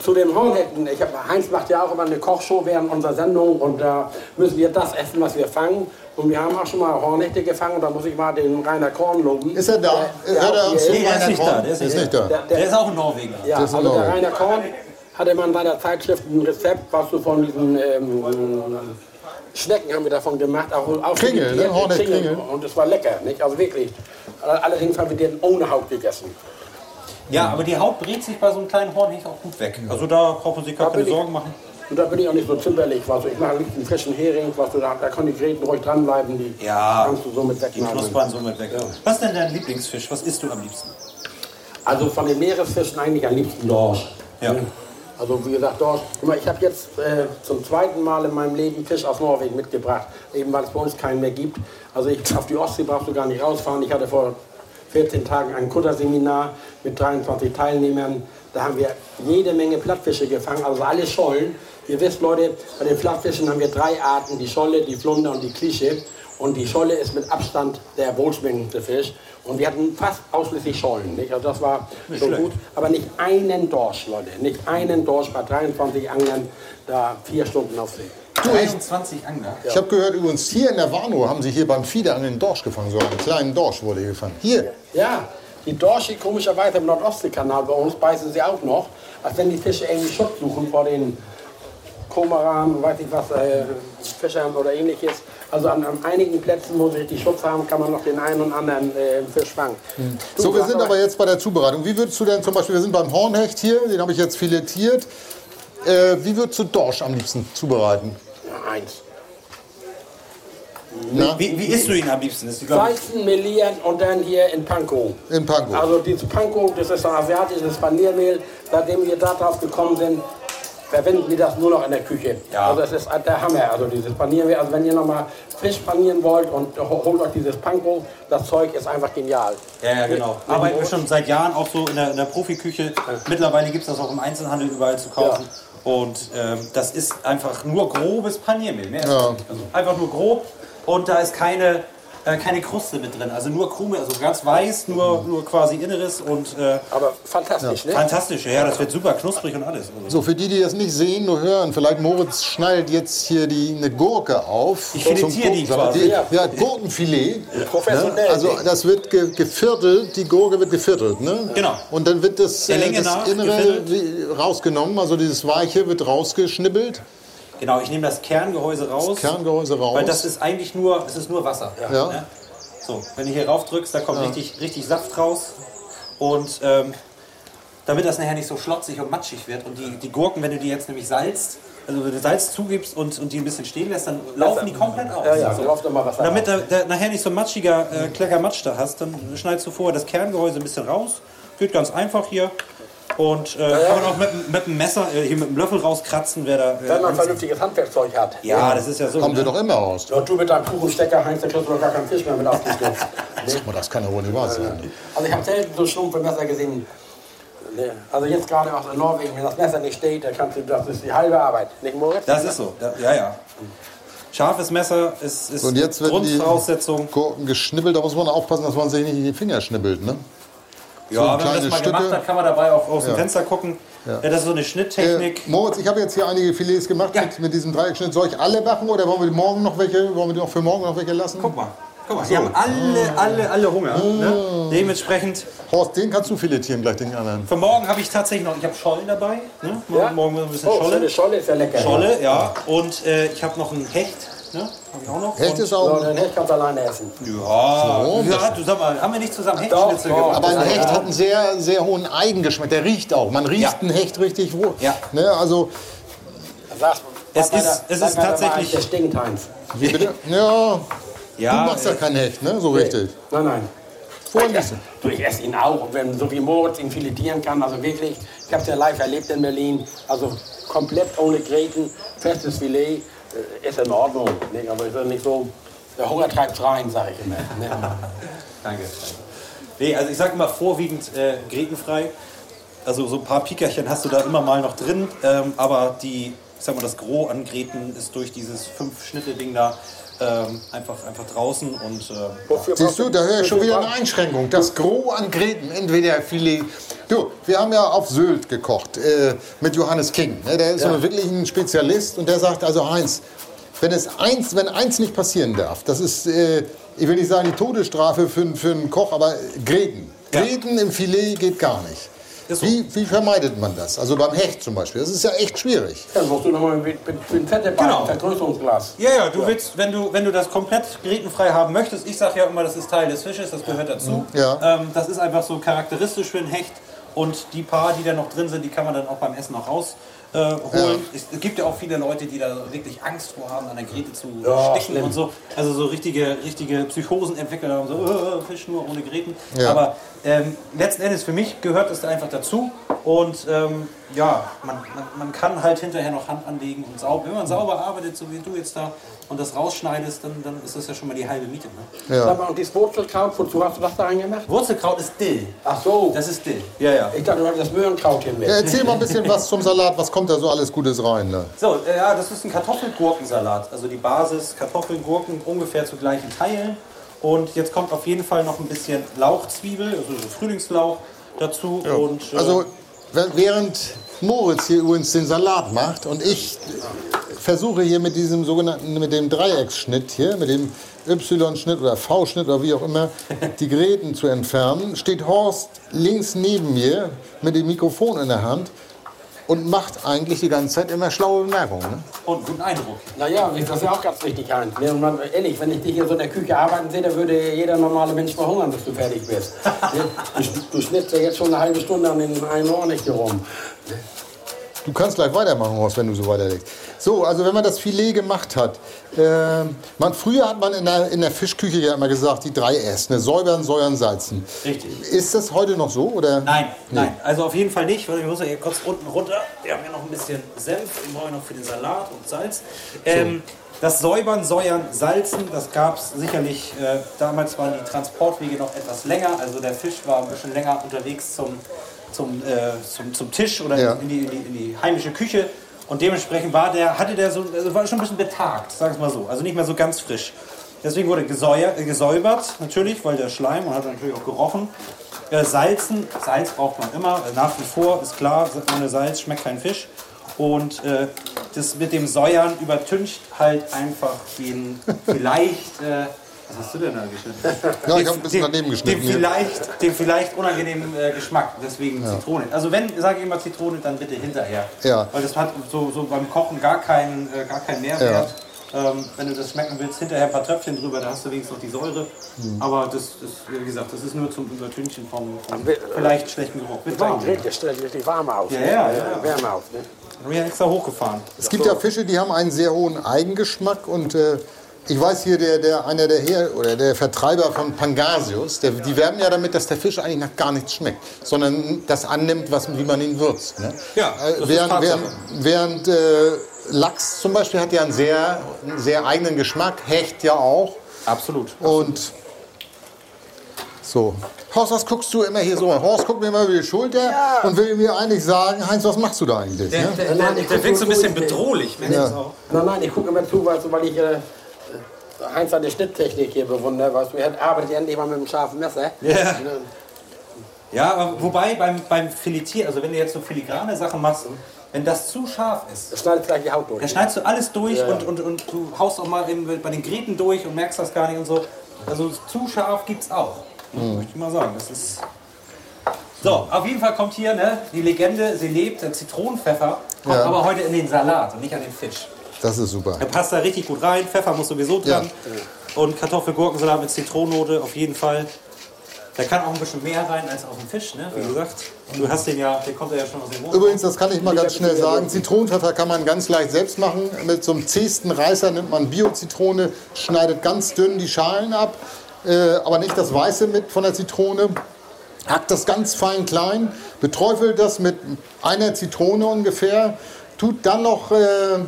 Speaker 3: zu dem Hornhecken, ich hab, Heinz macht ja auch immer eine Kochshow während unserer Sendung und da müssen wir das essen, was wir fangen. Und wir haben auch schon mal Hornhechte gefangen und da muss ich mal den Rainer Korn loben.
Speaker 2: Ist er da?
Speaker 3: Der,
Speaker 2: Ist er Zug?
Speaker 4: Nee, der ist
Speaker 2: Rainer
Speaker 4: nicht da, der ist
Speaker 2: ist
Speaker 4: nicht
Speaker 2: da.
Speaker 3: Der,
Speaker 4: Der
Speaker 3: der,
Speaker 4: ist auch ein Norweger.
Speaker 3: ja,
Speaker 2: ist
Speaker 3: also der. Rainer Korn hatte man in seiner Zeitschrift ein Rezept, was du von diesen ähm, Schnecken haben wir davon gemacht. Auch, auch
Speaker 2: Kringel,
Speaker 3: frittiert,
Speaker 2: ne? Hornet Kringel.
Speaker 3: Und es war lecker, nicht? Also wirklich. Allerdings haben wir den ohne Haut gegessen.
Speaker 4: Ja, aber die Haut brät sich bei so einem kleinen Hornhecht auch gut weg. Also da braucht man sich gar
Speaker 3: Da
Speaker 4: keine Sorgen machen.
Speaker 3: Und da bin ich auch nicht so zimperlich. Was ich mache nicht einen frischen Hering, was du da, da können die Gräten ruhig dranbleiben. Die
Speaker 4: Ja,
Speaker 3: kannst du so mit
Speaker 4: Die knuspern so mit weg. Was ist denn dein Lieblingsfisch? Was isst du am liebsten?
Speaker 3: Also von den Meeresfischen eigentlich am liebsten Dorsch.
Speaker 4: Ja.
Speaker 3: Also wie gesagt, Dorsch. Mal, ich habe jetzt äh, zum zweiten Mal in meinem Leben Fisch aus Norwegen mitgebracht, eben weil es bei uns keinen mehr gibt. Also ich, auf die Ostsee brauchst du gar nicht rausfahren. Ich hatte vor 14 Tagen ein Kutterseminar mit 23 Teilnehmern. Da haben wir jede Menge Plattfische gefangen, also alle Schollen. Ihr wisst, Leute, bei den Plattfischen haben wir drei Arten, die Scholle, die Flunder und die Klische. Und die Scholle ist mit Abstand der wohlschmeckendste Fisch. Und wir hatten fast ausschließlich Schollen. Nicht? Also das war so
Speaker 4: schlecht.
Speaker 3: gut. Aber nicht einen Dorsch, Leute. Nicht einen Dorsch bei 23 Anglern, da vier Stunden auf See.
Speaker 4: 23 Angler.
Speaker 2: Ich habe gehört, übrigens hier in der Warnow haben sie hier beim Fiederangeln einen Dorsch gefangen. So einen kleinen Dorsch wurde hier gefangen. Hier.
Speaker 3: Ja, die Dorsche komischerweise im Nordostseekanal bei uns beißen sie auch noch, als wenn die Fische irgendwie Schutz suchen vor den Komaran, weiß ich was, äh, Fischern oder ähnliches. Also an, an einigen Plätzen, wo sie richtig Schutz haben, kann man noch den einen und anderen äh, Fisch fangen. Du,
Speaker 2: So, wir sind aber jetzt bei der Zubereitung. Wie würdest du denn zum Beispiel, wir sind beim Hornhecht hier, den habe ich jetzt filetiert. Äh, wie würdest du Dorsch am liebsten zubereiten?
Speaker 3: Ja, eins.
Speaker 2: Na,
Speaker 4: Wie, wie isst du ihn am liebsten? Das
Speaker 3: Salzen, melieren und dann hier in Pankow.
Speaker 2: in Pankow.
Speaker 3: Also dieses Panko, das ist ein asiatisches Paniermehl. Seitdem wir da drauf gekommen sind, verwenden wir das nur noch in der Küche.
Speaker 4: Ja.
Speaker 3: Also das ist der Hammer, also dieses Paniermehl. Also wenn ihr nochmal Fisch panieren wollt und ho- holt euch dieses Panko, das Zeug ist einfach genial.
Speaker 4: ja, ja, genau. Arbeiten wir schon seit Jahren auch so in der, in der Profiküche. Mittlerweile gibt es das auch im Einzelhandel überall zu kaufen. Und ähm, das ist einfach nur grobes Paniermehl.
Speaker 2: Ja.
Speaker 4: Also einfach nur grob und da ist keine, äh, keine Kruste mit drin. Also nur Krume, also ganz weiß, nur, nur quasi Inneres und äh,
Speaker 3: Aber fantastisch, ne?
Speaker 4: fantastisch. Ja, das wird super knusprig und alles. Also.
Speaker 2: So, für die, die das nicht sehen, nur hören, vielleicht Moritz schneidet jetzt hier die, eine Gurke auf.
Speaker 4: Ich filetiere die quasi.
Speaker 2: Ja, Gurkenfilet.
Speaker 3: Professionell.
Speaker 2: Ne? Also das wird ge geviertelt, die Gurke wird geviertelt. Ne?
Speaker 4: Genau.
Speaker 2: Und dann wird das, äh, das Innere rausgenommen, also dieses Weiche wird rausgeschnibbelt,
Speaker 4: Genau, ich nehme das Kerngehäuse raus.
Speaker 2: Kerngehäuse raus.
Speaker 4: Weil das ist eigentlich nur, es ist nur Wasser.
Speaker 2: Ja.
Speaker 4: Ne? So, wenn du hier rauf drückst, da kommt richtig, richtig Saft raus. Und ähm, damit das nachher nicht so schlotzig und matschig wird. Und die, die Gurken, wenn du die jetzt nämlich salzt, also wenn du Salz zugibst und, und die ein bisschen stehen lässt, dann laufen die komplett aus.
Speaker 3: Ja, ja,
Speaker 4: so.
Speaker 3: lauft doch mal Wasser
Speaker 4: Und damit du da nachher nicht so ein matschiger äh, Kleckermatsch da hast, dann schneidest du vorher das Kerngehäuse ein bisschen raus. Geht ganz einfach hier. Und äh, kann man auch mit, mit dem Messer, äh, hier mit dem Löffel rauskratzen, wer da. Äh,
Speaker 3: Wenn man
Speaker 4: Angst-
Speaker 3: vernünftiges Handwerkzeug hat.
Speaker 4: ja, das ist ja so.
Speaker 2: Kommen wir
Speaker 4: ne?
Speaker 2: doch immer raus.
Speaker 3: Und du mit deinem Kuchenstecker, Heinz, da kriegst du doch gar keinen Fisch mehr mit aufgestürzt.
Speaker 2: Aber das kann ja wohl nicht wahr sein.
Speaker 3: Also ich habe selten so stumpfe Messer gesehen. Nee. Also jetzt gerade auch in Norwegen, wenn das Messer nicht steht, dann kannst du, das ist die halbe Arbeit. Nicht Moritz?
Speaker 4: Das ist so, ja, ja. Scharfes Messer ist, ist
Speaker 2: Und jetzt die
Speaker 4: Grundvoraussetzung.
Speaker 2: Gurken geschnibbelt, da muss man aufpassen, dass man sich nicht in die Finger schnibbelt. Ne?
Speaker 4: Ja,
Speaker 2: so
Speaker 4: wenn man das mal
Speaker 2: Stücke.
Speaker 4: gemacht hat, kann man dabei auch aus dem
Speaker 2: Ja.
Speaker 4: Fenster gucken. Ja. das ist so eine Schnitttechnik.
Speaker 2: Äh, Moritz, ich habe jetzt hier einige Filets gemacht
Speaker 4: Ja.
Speaker 2: mit, mit diesem Dreieckschnitt. Soll ich alle machen oder wollen wir die morgen noch welche? Wollen wir die auch für morgen noch welche lassen?
Speaker 4: Guck mal. Guck mal, die haben alle, alle, alle Hunger. Ne? Dementsprechend,
Speaker 2: Horst, den kannst du filetieren gleich, den anderen.
Speaker 4: für morgen habe ich tatsächlich noch, ich habe Schollen dabei. Ne? Morgen,
Speaker 3: Ja?
Speaker 4: morgen ein bisschen
Speaker 3: Oh, so
Speaker 4: Scholle.
Speaker 3: eine Scholle ist ja lecker.
Speaker 4: Scholle, ja. Und äh, ich habe noch einen Hecht. Ne? Habe ich auch noch.
Speaker 2: Hecht ist auch.
Speaker 3: den Hecht kannst du alleine essen.
Speaker 4: Ja,
Speaker 2: So,
Speaker 4: ja du sag mal, haben wir nicht zusammen Hechtschnitzel gemacht?
Speaker 2: Aber ein Hecht hat einen sehr, sehr hohen Eigengeschmack. Der riecht auch. Man riecht
Speaker 4: Ja.
Speaker 2: einen Hecht richtig wohl.
Speaker 4: Ja.
Speaker 2: Ne, also,
Speaker 3: Sag's,
Speaker 4: Es ist-
Speaker 3: mal,
Speaker 4: es ist tatsächlich-
Speaker 3: eigentlich Der stinkt, Heinz.
Speaker 2: wie bitte? Ja,
Speaker 4: Ja,
Speaker 2: du machst ja kein Hecht, ne? So richtig.
Speaker 3: Nein, nein.
Speaker 2: Nicht.
Speaker 3: du, ich esse ihn auch. Wenn so wie Moritz ihn filetieren kann, also wirklich, ich habe es ja live erlebt in Berlin, also komplett ohne Gräten, festes Filet, ist in Ordnung. Nicht? Aber ich will nicht so, der Hunger treibt rein, sage ich immer. Ne?
Speaker 4: Danke. Nee, also ich sage immer vorwiegend äh, grätenfrei. Also so ein paar Pikerchen hast du da immer mal noch drin, ähm, aber die, ich sag mal, das Gros an Gräten ist durch dieses Fünf-Schnitte-Ding da ähm, einfach, einfach draußen und äh,
Speaker 3: Wofür
Speaker 2: Siehst du, da höre ich schon wieder eine Einschränkung. Das Gros an Gräten, entweder Filet. Du, wir haben ja auf Sylt gekocht äh, mit Johannes King. Ne? Der ist
Speaker 3: Ja.
Speaker 2: so wirklich ein Spezialist und der sagt, also Heinz, wenn, es eins, wenn eins nicht passieren darf, das ist, äh, ich will nicht sagen die Todesstrafe für, für einen Koch, aber Gräten.
Speaker 4: Ja.
Speaker 2: Gräten im Filet geht gar nicht.
Speaker 4: So.
Speaker 2: Wie, wie vermeidet man das? Also beim Hecht zum Beispiel. Das ist ja echt schwierig.
Speaker 3: Dann musst du nochmal mit, mit, mit fette
Speaker 4: Genau.
Speaker 3: Vergrößerungsglas.
Speaker 4: Ja, ja, du willst, wenn du, wenn du das komplett grätenfrei haben möchtest, ich sage ja immer, das ist Teil des Fisches, das gehört dazu.
Speaker 2: Ja.
Speaker 4: Ähm, das ist einfach so charakteristisch für ein Hecht. Und die paar, die da noch drin sind, die kann man dann auch beim Essen noch rausholen. Äh, holen. es, es gibt ja auch viele Leute, die da wirklich Angst vor haben, an der Gräte zu
Speaker 3: Ja,
Speaker 4: stechen
Speaker 3: schlimm.
Speaker 4: und so. Also so richtige, richtige Psychosen entwickelt haben, so äh, Fisch nur ohne Gräten.
Speaker 2: Ja.
Speaker 4: Aber ähm, letzten Endes für mich gehört es da einfach dazu. Und ähm, ja, man, man, man kann halt hinterher noch Hand anlegen und sauber. Wenn man sauber arbeitet, so wie du jetzt da, und das rausschneidest, dann, dann ist das ja schon mal die halbe Miete. Ne?
Speaker 2: Ja.
Speaker 3: Sag mal, und dieses Wurzelkraut, wozu hast du das da reingemacht?
Speaker 4: Wurzelkraut ist Dill.
Speaker 3: Ach so,
Speaker 4: Das ist Dill. Ja, ja.
Speaker 3: ich dachte, du hattest das Möhrenkraut hier mit.
Speaker 2: Ja, erzähl mal ein bisschen was zum Salat. Was kommt da so alles Gutes rein? Ne?
Speaker 4: So, äh, ja, das ist ein Kartoffelgurkensalat. Also die Basis Kartoffeln, Gurken ungefähr zu gleichen Teilen. Und jetzt kommt auf jeden Fall noch ein bisschen Lauchzwiebel, also so Frühlingslauch dazu. Und, äh,
Speaker 2: Also während Moritz hier übrigens den Salat macht und ich versuche hier mit diesem sogenannten, mit dem Dreiecksschnitt hier, mit dem Y-Schnitt oder V-Schnitt oder wie auch immer, die Gräten zu entfernen, steht Horst links neben mir mit dem Mikrofon in der Hand und macht eigentlich die ganze Zeit immer schlaue Bemerkungen. Ne?
Speaker 4: und guten Eindruck.
Speaker 3: Naja, das ist ja auch ganz wichtig, Heinz. Ne, und man, ehrlich, wenn ich dich hier so in der Küche arbeiten sehe, dann würde jeder normale Mensch verhungern, bis du fertig bist. Ne? Du, du schnitzt ja jetzt schon eine halbe Stunde an den einen Ohr nicht hier rum.
Speaker 2: Du kannst gleich weitermachen, Horst, wenn du so weiterlegst. So, also wenn man das Filet gemacht hat, äh, man, früher hat man in der, in der Fischküche ja immer gesagt, die drei S, ne? säubern, säuern, salzen.
Speaker 4: Richtig.
Speaker 2: Ist das heute noch so? Oder?
Speaker 4: Nein, nein, also auf jeden Fall nicht, weil ich muss ja hier kurz unten runter. Wir haben ja noch ein bisschen Senf, den brauche ich noch für den Salat und Salz. Ähm, das Säubern, Säuern, Salzen, das gab es sicherlich, äh, damals waren die Transportwege noch etwas länger, also der Fisch war ein bisschen länger unterwegs zum, zum, äh, zum, zum Tisch oder
Speaker 2: Ja.
Speaker 4: in, die, in, die, in die heimische Küche und dementsprechend war der, hatte der so, also war schon ein bisschen betagt, sagen wir mal so, also nicht mehr so ganz frisch. Deswegen wurde gesäuert, äh, gesäubert, natürlich, weil der Schleim, man hat natürlich auch gerochen. Äh, Salzen, Salz braucht man immer, äh, nach wie vor, ist klar, ohne Salz schmeckt kein Fisch. Und äh, das mit dem Säuern übertüncht halt einfach den vielleicht, äh, was hast du denn da geschnitten?
Speaker 2: Ja, ich habe ein bisschen daneben geschnitten.
Speaker 4: Den
Speaker 2: hier.
Speaker 4: vielleicht, den vielleicht unangenehmen äh, Geschmack, deswegen Zitrone. Also wenn, sage ich immer Zitrone, dann bitte hinterher.
Speaker 2: Ja.
Speaker 4: Weil das hat so, so beim Kochen gar keinen, äh, gar keinen Mehrwert. Ähm, wenn du das schmecken willst, hinterher ein paar Tröpfchen drüber, da hast du wenigstens noch die Säure.
Speaker 2: Hm.
Speaker 4: Aber das, das, wie gesagt, das ist nur zum Übertünchen vom, vom vielleicht schlechten Geruch. Wird
Speaker 3: Warm, richtig, stellt richtig warm aus.
Speaker 4: Ja,
Speaker 3: ne?
Speaker 4: ja, ja.
Speaker 3: Wärme aus. Ne?
Speaker 4: Haben wir extra hochgefahren.
Speaker 2: Es gibt ja Fische, die haben einen sehr hohen Eigengeschmack und äh, ich weiß hier, der, der, einer der, Her oder der Vertreiber von Pangasius, der, die werben ja damit, dass der Fisch eigentlich nach gar nichts schmeckt, sondern das annimmt, was, wie man ihn würzt. Ne?
Speaker 4: Ja, das
Speaker 2: äh,
Speaker 4: ist
Speaker 2: während während, während äh, Lachs zum Beispiel hat ja einen sehr, einen sehr eigenen Geschmack, Hecht ja auch.
Speaker 4: Absolut.
Speaker 2: Und So. Horst, was guckst du immer hier so? Horst guckt mir immer über die Schulter und will mir eigentlich sagen, Heinz, was machst du da eigentlich?
Speaker 4: Der,
Speaker 2: Ne?
Speaker 4: der, der, der wirkt so ein bisschen bedrohlich. Wenn
Speaker 2: Ja.
Speaker 4: ja. auch.
Speaker 3: Nein, nein, ich gucke immer zu, weil ich äh, Heinz seine Schnitttechnik hier bewundere. Weißt du, er arbeitet ja endlich mal mit einem scharfen Messer.
Speaker 4: Ja. ja, aber wobei beim, beim Filetieren, also wenn du jetzt so filigrane Sachen machst, wenn das zu scharf ist,
Speaker 3: Das schneidet gleich die Haut durch.
Speaker 4: dann schneidest du alles durch
Speaker 3: ja.
Speaker 4: Und, und, und du haust auch mal eben bei den Gräten durch und merkst das gar nicht und so. Also zu scharf gibt's auch.
Speaker 2: Mhm.
Speaker 4: Möchte ich mal sagen. Das ist. So, auf jeden Fall kommt hier ne, die Legende, sie lebt, der Zitronenpfeffer, kommt
Speaker 2: Ja.
Speaker 4: aber heute in den Salat und nicht an den Fisch.
Speaker 2: Das ist super.
Speaker 4: Er passt da richtig gut rein, Pfeffer muss sowieso dran. Und Kartoffelgurkensalat mit Zitronennote auf jeden Fall. Da kann auch ein bisschen mehr rein als auf dem Fisch, ne? wie gesagt. Und du hast den ja, der kommt ja schon aus dem Ofen.
Speaker 2: Übrigens, das kann ich mal ganz schnell sagen, Zitronenpfeffer kann man ganz leicht selbst machen. Mit so einem zähesten Reißer nimmt man Bio-Zitrone, schneidet ganz dünn die Schalen ab, äh, aber nicht das Weiße mit von der Zitrone. Hackt das ganz fein klein, beträufelt das mit einer Zitrone ungefähr, tut dann noch äh,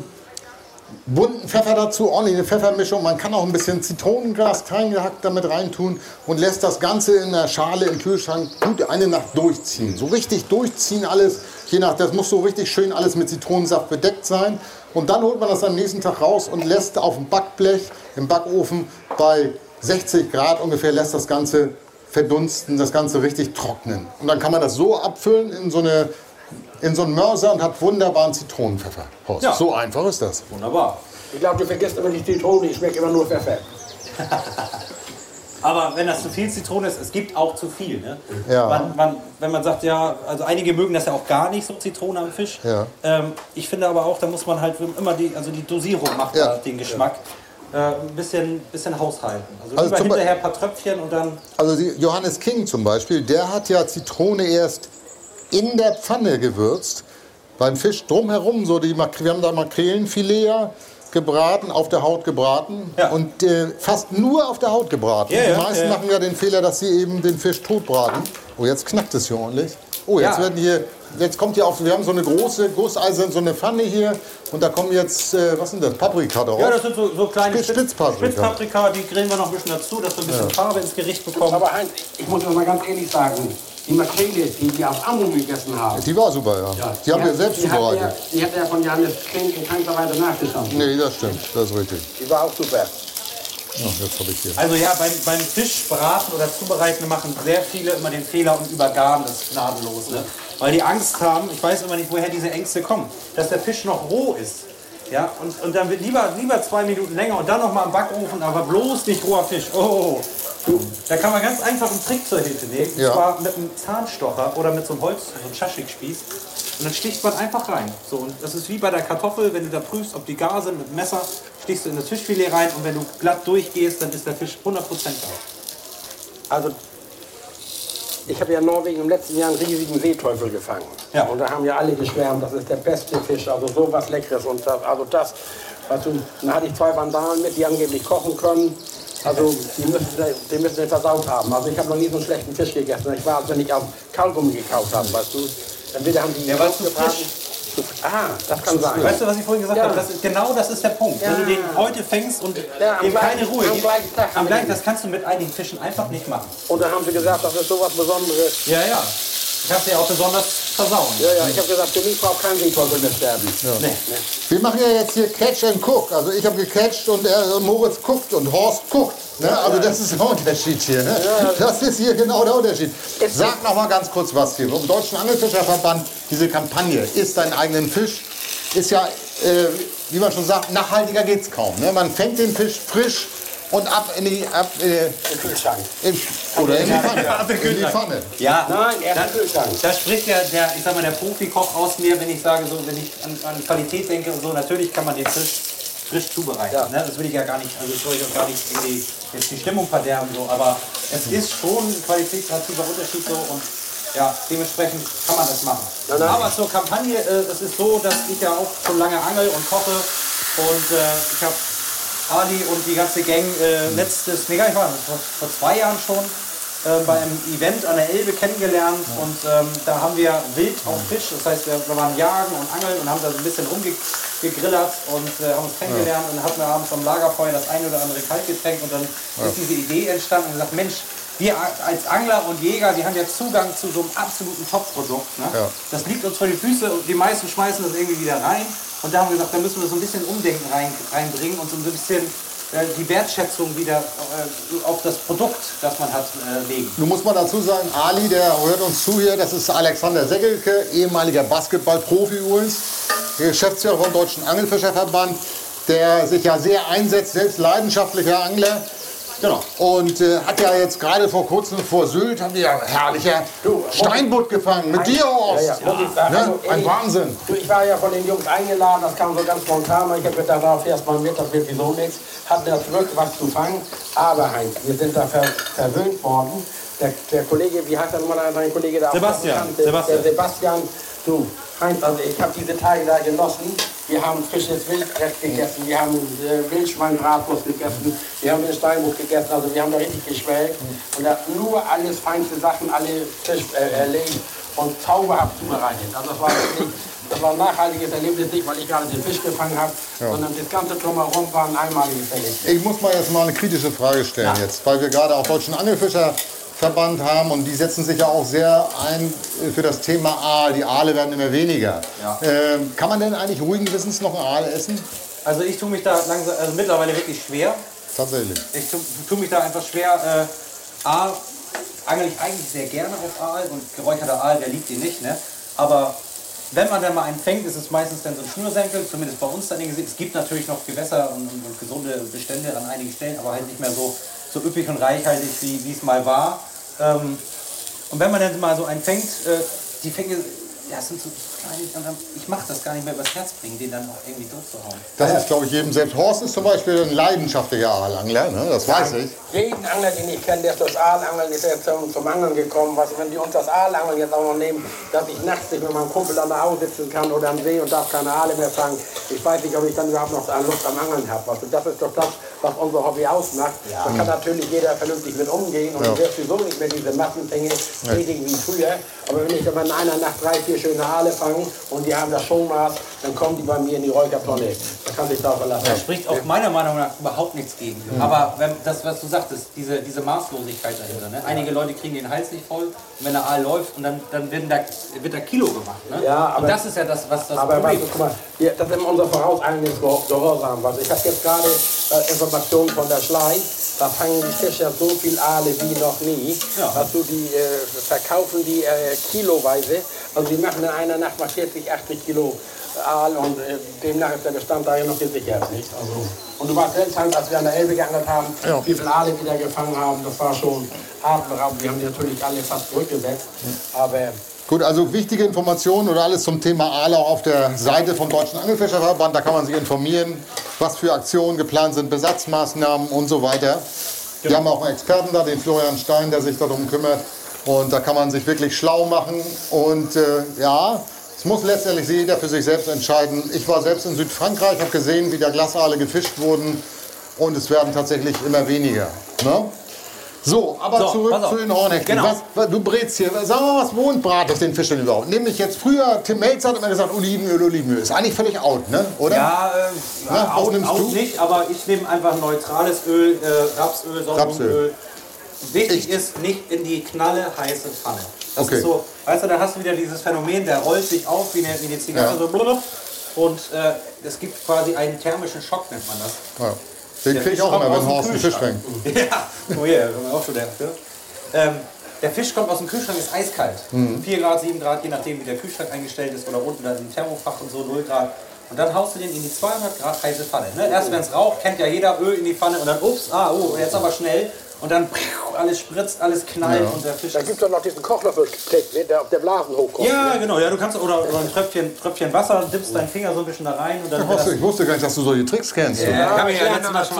Speaker 2: bunten Pfeffer dazu, ordentliche Pfeffermischung. Man kann auch ein bisschen Zitronengras kleingehackt damit reintun und lässt das Ganze in der Schale im Kühlschrank gut eine Nacht durchziehen. So richtig durchziehen alles, je nach, das muss so richtig schön alles mit Zitronensaft bedeckt sein. Und dann holt man das am nächsten Tag raus und lässt auf dem Backblech im Backofen bei 60 Grad ungefähr, lässt das Ganze verdunsten, das Ganze richtig trocknen. Und dann kann man das so abfüllen in so eine in so einen Mörser und hat wunderbaren Zitronenpfeffer. Horst.
Speaker 4: Ja.
Speaker 2: So einfach ist das.
Speaker 4: Wunderbar.
Speaker 3: Ich glaube, du vergisst immer die Zitrone, ich schmecke immer nur Pfeffer.
Speaker 4: Aber wenn das zu viel Zitrone ist, es gibt auch zu viel. Ne?
Speaker 2: Ja.
Speaker 4: Man, man, wenn man sagt, ja, also einige mögen das ja auch gar nicht, so Zitrone am Fisch.
Speaker 2: Ja.
Speaker 4: Ähm, ich finde aber auch, da muss man halt immer die, also die Dosierung macht
Speaker 2: Ja.
Speaker 4: den Geschmack. Äh, ein bisschen, bisschen haushalten. Also,
Speaker 2: Also
Speaker 4: lieber hinterher ein paar Tröpfchen und dann.
Speaker 2: Also Johannes King zum Beispiel, der hat ja Zitrone erst in der Pfanne gewürzt. Beim Fisch drumherum, so die Mak wir haben da Makrelenfilet gebraten, auf der Haut gebraten
Speaker 4: Ja.
Speaker 2: und äh, fast nur auf der Haut gebraten.
Speaker 4: Ja, ja,
Speaker 2: die meisten machen ja den Fehler, dass sie eben den Fisch tot braten. Oh, jetzt knackt es hier ordentlich. Oh, jetzt
Speaker 4: Ja.
Speaker 2: werden hier, jetzt kommt hier auf, wir haben so eine große, gusseiserne, so eine Pfanne hier und da kommen jetzt, äh, was sind das, Paprika drauf.
Speaker 4: Ja, das sind so, so kleine
Speaker 2: Spitz- Spitzpaprika.
Speaker 4: Spitzpaprika, die grillen wir noch ein bisschen dazu, dass wir ein bisschen Farbe ins Gericht bekommen.
Speaker 3: Aber Heinz, ich muss das mal ganz ehrlich sagen, die Makrele, die wir aus Amrum gegessen haben,
Speaker 2: Die war super, ja. Die haben wir selbst
Speaker 3: die hat
Speaker 2: zubereitet.
Speaker 3: er- Die hat er von Johannes Klink in keinster Weise nachgeschaut.
Speaker 2: Nee, das stimmt, das ist richtig.
Speaker 3: Die war auch super.
Speaker 2: Ach, jetzt habe ich hier.
Speaker 4: Also ja, beim, beim Fischbraten oder Zubereiten machen sehr viele immer den Fehler und übergaren das gnadenlos. Ne? Weil die Angst haben, ich weiß immer nicht, woher diese Ängste kommen, dass der Fisch noch roh ist. Ja, und, und dann wird lieber, lieber zwei Minuten länger und dann noch mal im Backofen, aber bloß nicht roher Fisch. Oh, du, da kann man ganz einfach einen Trick zur Hilfe nehmen.
Speaker 2: Ja.
Speaker 4: Und zwar mit einem Zahnstocher oder mit so einem Holz, so einem Schaschlikspieß. Und dann sticht man einfach rein. So, und das ist wie bei der Kartoffel, wenn du da prüfst, ob die gar sind, mit dem Messer stichst du in das Fischfilet rein und wenn du glatt durchgehst, dann ist der Fisch 100% da.
Speaker 3: Also, ich habe ja in Norwegen im letzten Jahr einen riesigen Seeteufel gefangen.
Speaker 4: Ja.
Speaker 3: Und da haben ja alle geschwärmt, das ist der beste Fisch, also sowas Leckeres. Und das, also das, weißt du, dann hatte ich zwei Vandalen mit, die angeblich kochen können. Also, die müssen, die müssen den versaut haben. Also, ich habe noch nie so einen schlechten Fisch gegessen. Ich war, als wenn ich aus Kaugummi gekauft habe, weißt du. Entweder haben die
Speaker 4: Ja, zu
Speaker 3: gebraten-
Speaker 4: frisch-
Speaker 3: Ah, das kann sein.
Speaker 4: Weißt du, was ich vorhin gesagt
Speaker 3: Ja.
Speaker 4: habe? Das ist, genau das ist der Punkt.
Speaker 3: Ja.
Speaker 4: Wenn du den heute fängst und
Speaker 3: Ja,
Speaker 4: dem keine
Speaker 3: gleichen-
Speaker 4: Ruhe
Speaker 3: am
Speaker 4: gibst,
Speaker 3: gleichen Tag
Speaker 4: am gleichen, das kannst du mit einigen Fischen einfach nicht machen.
Speaker 3: Und da haben sie gesagt, das ist sowas Besonderes.
Speaker 4: Ja, ja. Ich habe ja auch besonders versauen.
Speaker 3: Ja, ja, ich habe gesagt, für mich braucht kein Seeteufel mehr sterben.
Speaker 4: Nee.
Speaker 2: Wir machen ja jetzt hier Catch and Cook. Also ich habe gecatcht und, er, und Moritz guckt und Horst guckt. Ne? Also das ist der Unterschied hier. Ne? Das ist hier genau der Unterschied. Sag noch mal ganz kurz was hier. Vom Deutschen Angelfischerverband, diese Kampagne, isst deinen eigenen Fisch, ist ja, äh, wie man schon sagt, nachhaltiger geht's kaum. Ne? Man fängt den Fisch frisch und ab in die, ab, äh,
Speaker 3: Im Kühlschrank.
Speaker 2: in, oder in die Pfanne.
Speaker 4: Ab in
Speaker 2: die. Pfanne.
Speaker 4: Ja,
Speaker 3: Nein, erst im Kühlschrank.
Speaker 4: da spricht der, der, ich sag mal, der Profikoch aus mir, wenn ich sage, so, wenn ich an, an Qualität denke und so, natürlich kann man den Fisch frisch zubereiten.
Speaker 3: Ja.
Speaker 4: Ne? Das will ich ja gar nicht, also das soll ich auch gar nicht irgendwie jetzt die Stimmung verderben, so, aber es ist schon ein qualitativer Unterschied so und ja, dementsprechend kann man das machen.
Speaker 3: Nein, nein.
Speaker 4: Aber zur Kampagne, äh, es ist so, dass ich ja auch schon lange angel und koche und äh, ich habe Ali und die ganze Gang äh, letztes, nee, gar nicht wahr, vor, vor zwei Jahren schon äh, bei einem Event an der Elbe kennengelernt und ähm, da haben wir wild auf Fisch, das heißt wir, wir waren jagen und angeln und haben da so ein bisschen rumgegrillert und äh, haben uns kennengelernt und hatten wir abends am Lagerfeuer das ein oder andere Kaltgetränk und dann ist diese Idee entstanden und gesagt, Mensch, wir als Angler und Jäger, wir haben ja Zugang zu so einem absoluten Top-Produkt. Ne?
Speaker 2: Ja.
Speaker 4: Das liegt uns vor die Füße und die meisten schmeißen das irgendwie wieder rein. Und da haben wir gesagt, da müssen wir so ein bisschen Umdenken rein, reinbringen und so ein bisschen äh, die Wertschätzung wieder äh, auf das Produkt, das man hat, äh, legen.
Speaker 2: Nun muss man dazu sagen, Ali, der hört uns zu hier, das ist Alexander Seggelke, ehemaliger Basketballprofi übrigens, Geschäftsführer vom Deutschen Angelfischerverband, der sich ja sehr einsetzt, selbst leidenschaftlicher Angler.
Speaker 4: Genau.
Speaker 2: Und äh, hat ja jetzt gerade vor kurzem vor Sylt, haben wir ja herrlicher Steinbutt gefangen, mit dir, Horst.
Speaker 3: Ja, ja, sagen,
Speaker 2: Ne?
Speaker 3: also,
Speaker 2: Ein Wahnsinn.
Speaker 3: Du, ich war ja von den Jungs eingeladen, das kam so ganz spontan. Ich habe gedacht, darauf erst mal mit, das wird wieso nichts. Hatten ja zurück, was zu fangen. Aber Heinz, wir sind da ver verwöhnt worden. Der, der Kollege, wie heißt der nochmal dein Kollege da?
Speaker 4: Sebastian,
Speaker 3: Der,
Speaker 4: Sebastian.
Speaker 3: Der Sebastian, du, Heinz, also ich habe diese Tage da genossen. Wir haben frisches Wildbrett gegessen, wir haben äh, Wildschweinbratwurst gegessen, wir haben den Steinbuch gegessen, also wir haben da richtig geschwelgt. Und da nur alles feinste Sachen, alle frisch äh, erlegt und zauberhaft zubereitet. Also das war wirklich, das war ein nachhaltiges Erlebnis, nicht weil ich gerade den Fisch gefangen habe, sondern das ganze Drumherum war ein einmaliges Erlebnis.
Speaker 2: Ich muss mal jetzt mal eine kritische Frage stellen jetzt, weil wir gerade auch Deutschen Angelfischerverband haben und die setzen sich ja auch sehr ein für das Thema Aal. Die Aale werden immer weniger.
Speaker 4: Ja.
Speaker 2: Ähm, kann man denn eigentlich ruhigen Gewissens noch einen Aal essen?
Speaker 4: Also ich tue mich da langsam, also mittlerweile wirklich schwer.
Speaker 2: Tatsächlich.
Speaker 4: Ich tue tu mich da einfach schwer. Äh, A, angel ich eigentlich sehr gerne auf Aal und geräucherter Aal, der liebt ihn nicht. Ne? Aber wenn man dann mal einen fängt, ist es meistens dann so ein Schnürsenkel, zumindest bei uns dann Gesicht. Es gibt natürlich noch Gewässer und, und, und gesunde Bestände an einigen Stellen, aber halt nicht mehr so, so üppig und reichhaltig, wie es mal war. Ähm, und wenn man dann mal so einen fängt, äh, die Fänge, ja, sind so kleine, und dann- ich mache das gar nicht mehr übers Herz bringen, den dann auch irgendwie durchzuhauen.
Speaker 2: Das ist, glaube ich, jedem selbst. Horst ist zum Beispiel ein leidenschaftlicher Aalangler, ne? das weiß ich.
Speaker 3: Jeden Angler, den ich kenne, der ist durchs Aalangeln ist er zum, zum Angeln gekommen. Was, wenn die uns das Aalangeln jetzt auch noch nehmen, dass ich nachts nicht mit meinem Kumpel an der Au sitzen kann oder am See und darf keine Aale mehr fangen. Ich weiß nicht, ob ich dann überhaupt noch Lust am Angeln habe. Also das ist doch das, was unser Hobby ausmacht. Da kann natürlich jeder vernünftig mit umgehen und
Speaker 2: Ja.
Speaker 3: wirst sowieso nicht mehr diese Massenfänge tätigen wie früher. Aber wenn ich dann in einer Nacht drei, vier schöne Aale fange und die haben das Schonmaß, dann kommen die bei mir in die Räuchertonne. Da kann sich darauf verlassen.
Speaker 4: Da spricht auch meiner Meinung nach überhaupt nichts gegen. Aber wenn das, was du sagtest, diese, diese Maßlosigkeit dahinter. Ne? Einige Leute kriegen den Hals nicht voll, und wenn der Aal läuft und dann, dann werden da, wird da Kilo gemacht. Ne?
Speaker 3: Ja, aber-
Speaker 4: und das ist ja das, was das
Speaker 3: Aber
Speaker 4: Problem
Speaker 3: guck mal, wir, das ist immer unser vorauseilendes Gehor- Gehorsam. Also ich habe jetzt gerade äh, Informationen von der Schlei, da fangen die Fischer so viel Aale wie noch nie.
Speaker 4: Ja.
Speaker 3: Also die äh, verkaufen die äh, kiloweise. Also die machen in einer Nacht mal 40, 80 Kilo Aal und äh, demnach ist der Bestand da ja noch gesichert. Nicht? Also, und du warst selbst, Hans, als wir an der Elbe geangelt haben,
Speaker 2: Ja.
Speaker 3: wie viele Aale wir da gefangen haben, das war schon atemberaubend. Wir haben die natürlich alle fast zurückgesetzt. Aber
Speaker 2: Gut, also wichtige Informationen oder alles zum Thema Aale auch auf der Seite vom Deutschen Angelfischerverband. Da kann man sich informieren, was für Aktionen geplant sind, Besatzmaßnahmen und so weiter. Wir haben auch einen Experten da, den Florian Stein, der sich darum kümmert. Und da kann man sich wirklich schlau machen. Und äh, ja, es muss letztendlich jeder für sich selbst entscheiden. Ich war selbst in Südfrankreich, habe gesehen, wie da Glasaale gefischt wurden. Und es werden tatsächlich immer weniger. Ne? So, aber
Speaker 4: So,
Speaker 2: zurück zu den Hornhechten.
Speaker 4: Genau.
Speaker 2: Was, du brätst hier, sag mal, was wohnt bratest den Fisch denn überhaupt? Nämlich jetzt früher, Tim Melz hat immer gesagt, Olivenöl, Olivenöl. Ist eigentlich völlig out, ne? oder?
Speaker 4: Ja, äh,
Speaker 2: Na,
Speaker 4: auch
Speaker 2: du?
Speaker 4: nicht, aber ich nehme einfach neutrales Öl, äh, Rapsöl, Sonnenblumenöl. Wichtig ist, nicht in die knalle heiße Pfanne. Das
Speaker 2: Okay.
Speaker 4: ist so, weißt du, da hast du wieder dieses Phänomen, der rollt sich auf wie eine, wie eine Zigarre,
Speaker 2: Ja.
Speaker 4: so blub, und äh, es gibt quasi einen thermischen Schock, nennt man das.
Speaker 2: Ja. Den
Speaker 4: Der
Speaker 2: krieg ich auch immer, wenn Horst einen Fisch
Speaker 4: Kühlschrank.
Speaker 2: fängt.
Speaker 4: Ja, oh yeah, auch schon der. Ähm, der Fisch kommt aus dem Kühlschrank, ist eiskalt.
Speaker 2: Mhm.
Speaker 4: 4 Grad, 7 Grad, je nachdem wie der Kühlschrank eingestellt ist oder unten dann im Thermofach und so 0 Grad. Und dann haust du den in die 200 Grad heiße Pfanne. Ne? Erst wenn es raucht, kennt ja jeder Öl in die Pfanne und dann ups, ah, oh, jetzt aber schnell. Und dann alles spritzt, alles knallt und der Fisch
Speaker 3: Da gibt es doch noch diesen Kochlöffel-Trick, ne, der auf der Blasen hochkommt.
Speaker 4: Ja, genau, ja, du kannst oder, oder ein Tröpfchen, Tröpfchen Wasser, dippst deinen Finger so ein bisschen da rein und dann.
Speaker 2: Horst, ich wusste gar nicht, dass du solche Tricks kennst. du.
Speaker 4: Ja, hab ich ja letztes Mal schon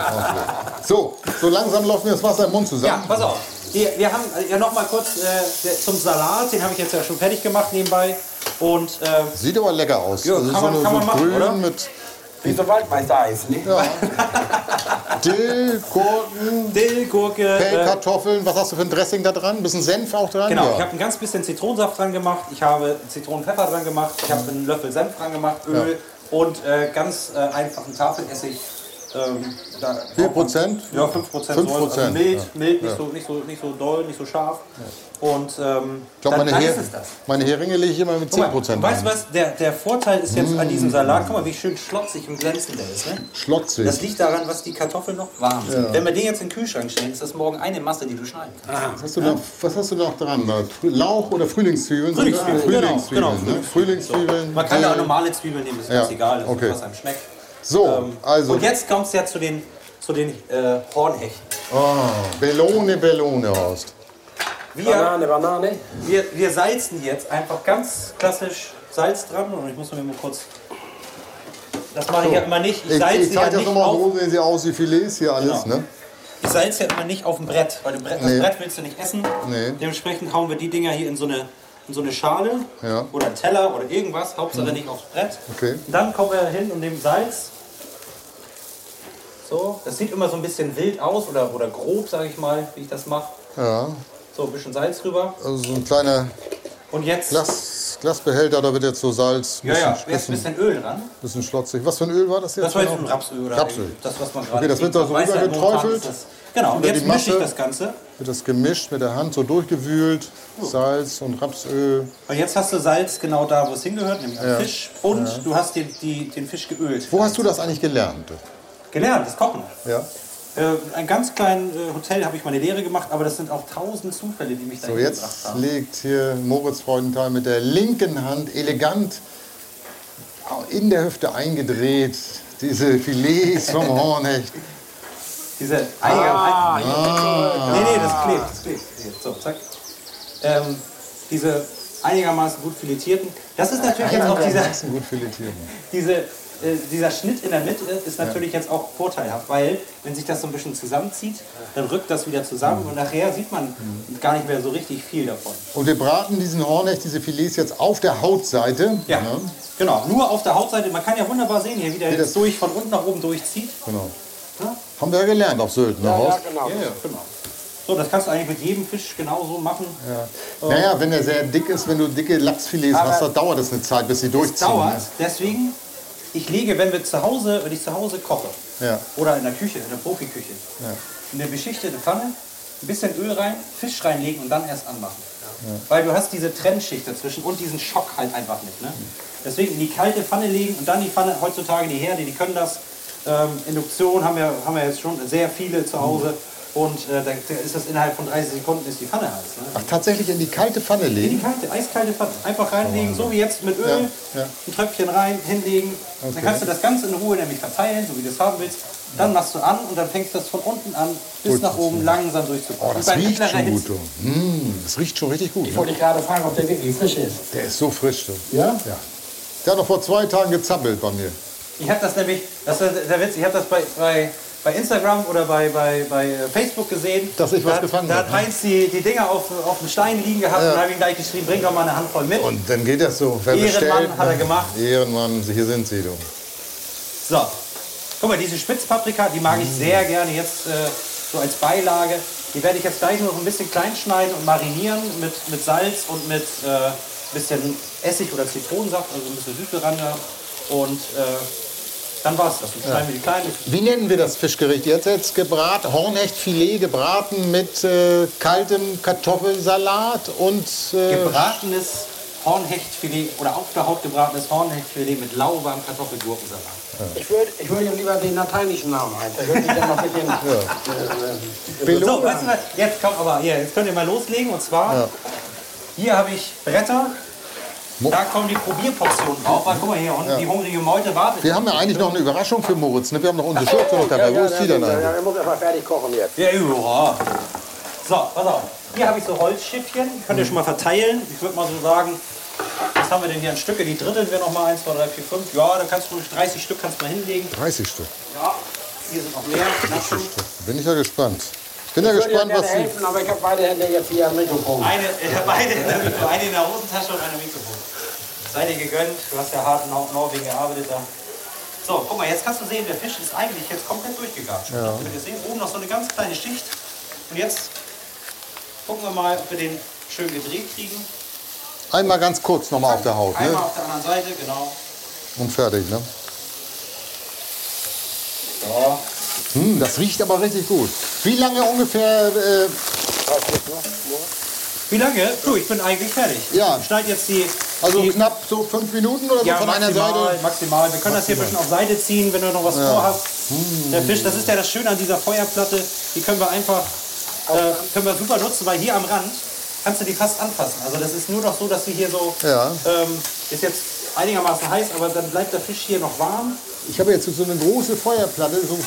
Speaker 2: Ach so, so, so langsam läuft mir das Wasser im Mund
Speaker 4: Ja,
Speaker 2: zusammen.
Speaker 4: pass auf. Wir, wir haben ja noch mal kurz äh, zum Salat, den habe ich jetzt ja schon fertig gemacht nebenbei. Und äh,
Speaker 2: Sieht aber lecker aus.
Speaker 4: Ja,
Speaker 2: Also
Speaker 4: kann
Speaker 2: so,
Speaker 4: man-
Speaker 2: eine-
Speaker 4: kann
Speaker 2: so
Speaker 4: man machen,
Speaker 2: grün
Speaker 4: oder?
Speaker 2: mit
Speaker 3: Wie so Waldmeister-Eis, ne?
Speaker 2: Dill, Gurken,
Speaker 4: Dill, Gurke. Äh,
Speaker 2: Pellkartoffeln. Was hast du für ein Dressing da dran? Ein bisschen Senf auch dran?
Speaker 4: genau,
Speaker 2: Ja.
Speaker 4: ich habe ein ganz bisschen Zitronensaft dran gemacht, ich habe Zitronenpfeffer dran gemacht, ich habe einen Löffel Senf dran gemacht, Öl und äh, ganz äh, einfachen Tafelessig. Äh, ähm, da
Speaker 2: 4 Prozent?
Speaker 4: Ja, 5 Prozent.
Speaker 2: 5%,
Speaker 4: Also mild,
Speaker 2: ja.
Speaker 4: mild nicht, so, nicht, so, nicht so doll, nicht so scharf. Und ähm,
Speaker 2: Ich glaube,
Speaker 4: dann,
Speaker 2: meine,
Speaker 4: dann
Speaker 2: Her
Speaker 4: ist es das.
Speaker 2: meine Heringe lege ich immer mit 10
Speaker 4: Guck mal,
Speaker 2: Prozent
Speaker 4: weißt du
Speaker 2: rein.
Speaker 4: was? Der, der Vorteil ist jetzt an diesem Salat, guck mal, wie schön schlotzig und glänzend der ist. Ne?
Speaker 2: Schlotzig.
Speaker 4: Das liegt daran, was die Kartoffeln noch warm sind. Wenn wir den jetzt in den Kühlschrank stellen, ist das morgen eine Masse, die du schneiden kannst.
Speaker 2: Was hast, du noch, was hast du noch dran? Lauch oder Frühlingszwiebeln?
Speaker 4: Frühlingszwiebeln,
Speaker 2: Frühlingszwiebeln,
Speaker 4: genau,
Speaker 2: ne?
Speaker 4: genau,
Speaker 2: Frühlingszwiebeln.
Speaker 4: Man kann da auch
Speaker 2: Dill.
Speaker 4: normale Zwiebeln nehmen, ist
Speaker 2: Ja,
Speaker 4: ganz egal, also
Speaker 2: okay.
Speaker 4: was einem schmeckt.
Speaker 2: So,
Speaker 4: Ähm,
Speaker 2: also.
Speaker 4: Und jetzt kommt es ja zu den, zu den äh, Hornhechten.
Speaker 2: Ah, Bellone, Bellone, Horst.
Speaker 4: Wir,
Speaker 3: Banane, Banane.
Speaker 4: wir, wir salzen jetzt einfach ganz klassisch Salz dran. Und ich muss mir mal kurz. Das mache ich ja immer nicht. Ich
Speaker 2: Ich,
Speaker 4: salze
Speaker 2: ich
Speaker 4: ja
Speaker 2: zeige das
Speaker 4: nicht
Speaker 2: nochmal, so sehen sie aus wie Filets hier alles.
Speaker 4: Genau.
Speaker 2: Ne?
Speaker 4: ich salze ja immer nicht auf dem Brett, weil das Brett,
Speaker 2: Nee.
Speaker 4: das Brett willst du nicht essen.
Speaker 2: Nee.
Speaker 4: Dementsprechend hauen wir die Dinger hier in so eine, in so eine Schale
Speaker 2: Ja.
Speaker 4: oder einen Teller oder irgendwas. Hauptsache nicht aufs Brett.
Speaker 2: Okay.
Speaker 4: Und dann kommen wir hin und nehmen Salz. So, das sieht immer so ein bisschen wild aus oder, oder grob, sage ich mal, wie ich das mache.
Speaker 2: Ja,
Speaker 4: So, ein bisschen Salz drüber.
Speaker 2: also so ein kleiner
Speaker 4: Und jetzt
Speaker 2: Glas, Glasbehälter, da wird jetzt so Salz,
Speaker 4: ja,
Speaker 2: bisschen,
Speaker 4: ja, ein
Speaker 2: bisschen,
Speaker 4: bisschen Öl dran.
Speaker 2: bisschen schlotzig. Was für ein Öl war das jetzt?
Speaker 4: Das war jetzt
Speaker 2: genau?
Speaker 4: ein Rapsöl oder
Speaker 2: Rapsöl.
Speaker 4: das, was man gerade
Speaker 2: Okay, das wird da so rübergeträufelt.
Speaker 4: Genau, und jetzt mische ich das Ganze.
Speaker 2: Wird das gemischt mit der Hand so durchgewühlt. Salz und Rapsöl.
Speaker 4: Und jetzt hast du Salz genau da, wo es hingehört, nämlich am Fisch. Und du hast den, die, den Fisch geölt.
Speaker 2: Wo hast du das eigentlich gelernt?
Speaker 4: Gelernt, das Kochen.
Speaker 2: Ja.
Speaker 4: Äh, in einem ganz kleinen äh, Hotel habe ich meine Lehre gemacht, aber das sind auch tausend Zufälle, die mich da
Speaker 2: So,
Speaker 4: hingebracht
Speaker 2: jetzt
Speaker 4: haben.
Speaker 2: legt hier Moritz Freudenthal mit der linken Hand elegant in der Hüfte eingedreht diese Filets vom Hornhecht.
Speaker 4: Diese einiger, Nee, nee, das klebt, das klebt. So, zack. Ähm, diese einigermaßen gut filetierten. Das ist natürlich jetzt auch dieser,
Speaker 2: Einigermaßen gut filetieren.
Speaker 4: diese, äh, dieser Schnitt in der Mitte ist natürlich jetzt auch vorteilhaft, weil wenn sich das so ein bisschen zusammenzieht, dann rückt das wieder zusammen und nachher sieht man gar nicht mehr so richtig viel davon.
Speaker 2: Und wir braten diesen Hornhecht, diese Filets jetzt auf der Hautseite.
Speaker 4: Ja,
Speaker 2: Ne?
Speaker 4: genau. Nur auf der Hautseite. Man kann ja wunderbar sehen hier, wie der
Speaker 2: Wie
Speaker 4: jetzt
Speaker 2: das-
Speaker 4: durch von unten nach oben durchzieht.
Speaker 2: Genau.
Speaker 4: Ja?
Speaker 2: Haben wir ja gelernt auf Sylt, ne,
Speaker 3: Ja,
Speaker 2: Horst?
Speaker 3: genau.
Speaker 4: Ja, ja, genau. So, das kannst du eigentlich mit jedem Fisch genauso machen.
Speaker 2: Naja, wenn er sehr dick ist, wenn du dicke Lachsfilets
Speaker 4: Aber
Speaker 2: hast, dann dauert es eine Zeit, bis sie
Speaker 4: Es
Speaker 2: durchziehen.
Speaker 4: dauert,
Speaker 2: Ne?
Speaker 4: deswegen, ich lege, wenn wir zu Hause, wenn ich zu Hause koche,
Speaker 2: Ja.
Speaker 4: oder in der Küche, in der Profiküche, in eine beschichtete Pfanne, ein bisschen Öl rein, Fisch reinlegen und dann erst anmachen. Weil du hast diese Trennschicht dazwischen und diesen Schock halt einfach nicht. Ne? Deswegen in die kalte Pfanne legen und dann die Pfanne, heutzutage die Herde, die können das. Ähm, Induktion haben wir, haben wir jetzt schon sehr viele zu Hause. Und äh, da, ist das innerhalb von 30 Sekunden ist die Pfanne heiß. Ne?
Speaker 2: Ach, tatsächlich in die kalte Pfanne
Speaker 4: In die
Speaker 2: legen?
Speaker 4: kalte, eiskalte Pfanne. Einfach reinlegen, so wie jetzt mit Öl.
Speaker 2: Ja, ja.
Speaker 4: Ein Tröpfchen rein, hinlegen. Dann kannst du das Ganze in Ruhe nämlich verteilen, so wie du es haben willst. Dann machst du an und dann fängst du das von unten an bis nach oben langsam durchzukochen.
Speaker 2: Oh, das riecht schon
Speaker 4: Hitze.
Speaker 2: gut. Du. Mm, das riecht schon richtig gut.
Speaker 3: Ich
Speaker 2: Ne?
Speaker 3: wollte dich gerade fragen, ob der wirklich frisch ist.
Speaker 2: Der ist so frisch. Du.
Speaker 3: Ja?
Speaker 2: Ja. Der hat noch vor zwei Tagen gezappelt bei mir.
Speaker 4: Ich habe das nämlich, das ist der Witz, ich habe das bei, bei, bei Instagram oder bei, bei, bei äh, Facebook gesehen.
Speaker 2: Dass ich was
Speaker 4: da, hat-
Speaker 2: gefangen
Speaker 4: Da
Speaker 2: hab,
Speaker 4: hat
Speaker 2: ne?
Speaker 4: Heinz die, die Dinger auf, auf dem Stein liegen gehabt
Speaker 2: Ja.
Speaker 4: und habe ihm gleich geschrieben, bring doch mal eine Handvoll mit.
Speaker 2: Und dann geht das so. Wer
Speaker 4: Ehrenmann
Speaker 2: bestellt,
Speaker 4: hat er
Speaker 2: ne?
Speaker 4: gemacht.
Speaker 2: Ehrenmann, hier sind sie, du.
Speaker 4: So, guck mal, diese Spitzpaprika, die mag ich sehr gerne jetzt äh, so als Beilage. Die werde ich jetzt gleich noch ein bisschen klein schneiden und marinieren mit, mit Salz und mit äh, bisschen Essig oder Zitronensaft, also ein bisschen Süße ran da. Und äh, dann war's das. Dann schneiden wir die kleinen.
Speaker 2: Wie nennen wir das Fischgericht jetzt? Jetzt gebraten, Hornhechtfilet gebraten mit äh, kaltem Kartoffelsalat und äh,
Speaker 4: Gebratenes Hornhechtfilet oder auf der Haut gebratenes Hornhechtfilet mit lauwarmem Kartoffelgurkensalat.
Speaker 3: Ich würde ich würd ihm lieber den lateinischen Namen ein. Dann noch mit dem. Äh,
Speaker 4: So, weißt du was? Jetzt kommt aber hier, jetzt könnt ihr mal loslegen. Und zwar, hier habe ich Bretter. Da kommen die Probierportionen drauf. Weil, guck mal hier unten, die hungrige Meute wartet.
Speaker 2: wir haben ja eigentlich noch eine Überraschung für Moritz. Ne? Wir haben noch unsere Schürze noch dabei. Wo ist die denn
Speaker 3: ja,
Speaker 2: eigentlich?
Speaker 3: ja, er muss erstmal fertig kochen jetzt.
Speaker 4: Ja, ja. So, pass auf. Hier habe ich so Holzschiffchen. Könnt ihr schon mal verteilen. Ich würde mal so sagen, was haben wir denn hier an Stücke? Die dritteln wir noch mal. 1, 2, 3, 4, 5. Ja, da kannst du ruhig 30 Stück kannst mal hinlegen.
Speaker 2: 30 Stück.
Speaker 4: Ja, hier sind noch mehr. Naschen.
Speaker 2: Bin ich ja gespannt. Ich bin ja
Speaker 3: Ich würde
Speaker 2: gespannt, was sie.
Speaker 3: helfen, aber ich habe beide Hände jetzt hier am Mikrofon.
Speaker 4: Eine, äh, beide in der, eine in der Hosentasche und eine Mikrofon. Sei dir gegönnt, du hast ja hart in Nor- Norwegen gearbeitet da. So, guck mal, jetzt kannst du sehen, der Fisch ist eigentlich jetzt komplett durchgegart. Ja. Könnt ihr sehen, oben noch so eine ganz kleine Schicht. Und jetzt gucken wir mal, ob wir den schön gedreht kriegen.
Speaker 2: Einmal ganz kurz nochmal auf der Haut.
Speaker 4: Einmal
Speaker 2: Ne?
Speaker 4: auf der anderen Seite, genau.
Speaker 2: Und fertig. Ne?
Speaker 4: So.
Speaker 2: Hm, das riecht aber richtig gut. Wie lange ungefähr? Äh,
Speaker 4: Wie lange? Du, ich bin eigentlich fertig.
Speaker 2: Ja.
Speaker 4: Ich schneide jetzt die.
Speaker 2: also
Speaker 4: die,
Speaker 2: knapp so fünf Minuten oder so
Speaker 4: ja,
Speaker 2: von einer
Speaker 4: maximal,
Speaker 2: Seite?
Speaker 4: maximal. Wir können das hier ein bisschen auf Seite ziehen, wenn du noch was vorhast. Der Fisch, das ist ja das Schöne an dieser Feuerplatte. Die können wir einfach äh, können wir super nutzen, weil hier am Rand kannst du die fast anfassen. Also das ist nur noch so, dass sie hier so
Speaker 2: Ja.
Speaker 4: ähm, ist jetzt einigermaßen heiß, aber dann bleibt der Fisch hier noch warm.
Speaker 2: Ich habe jetzt so eine große Feuerplatte. So,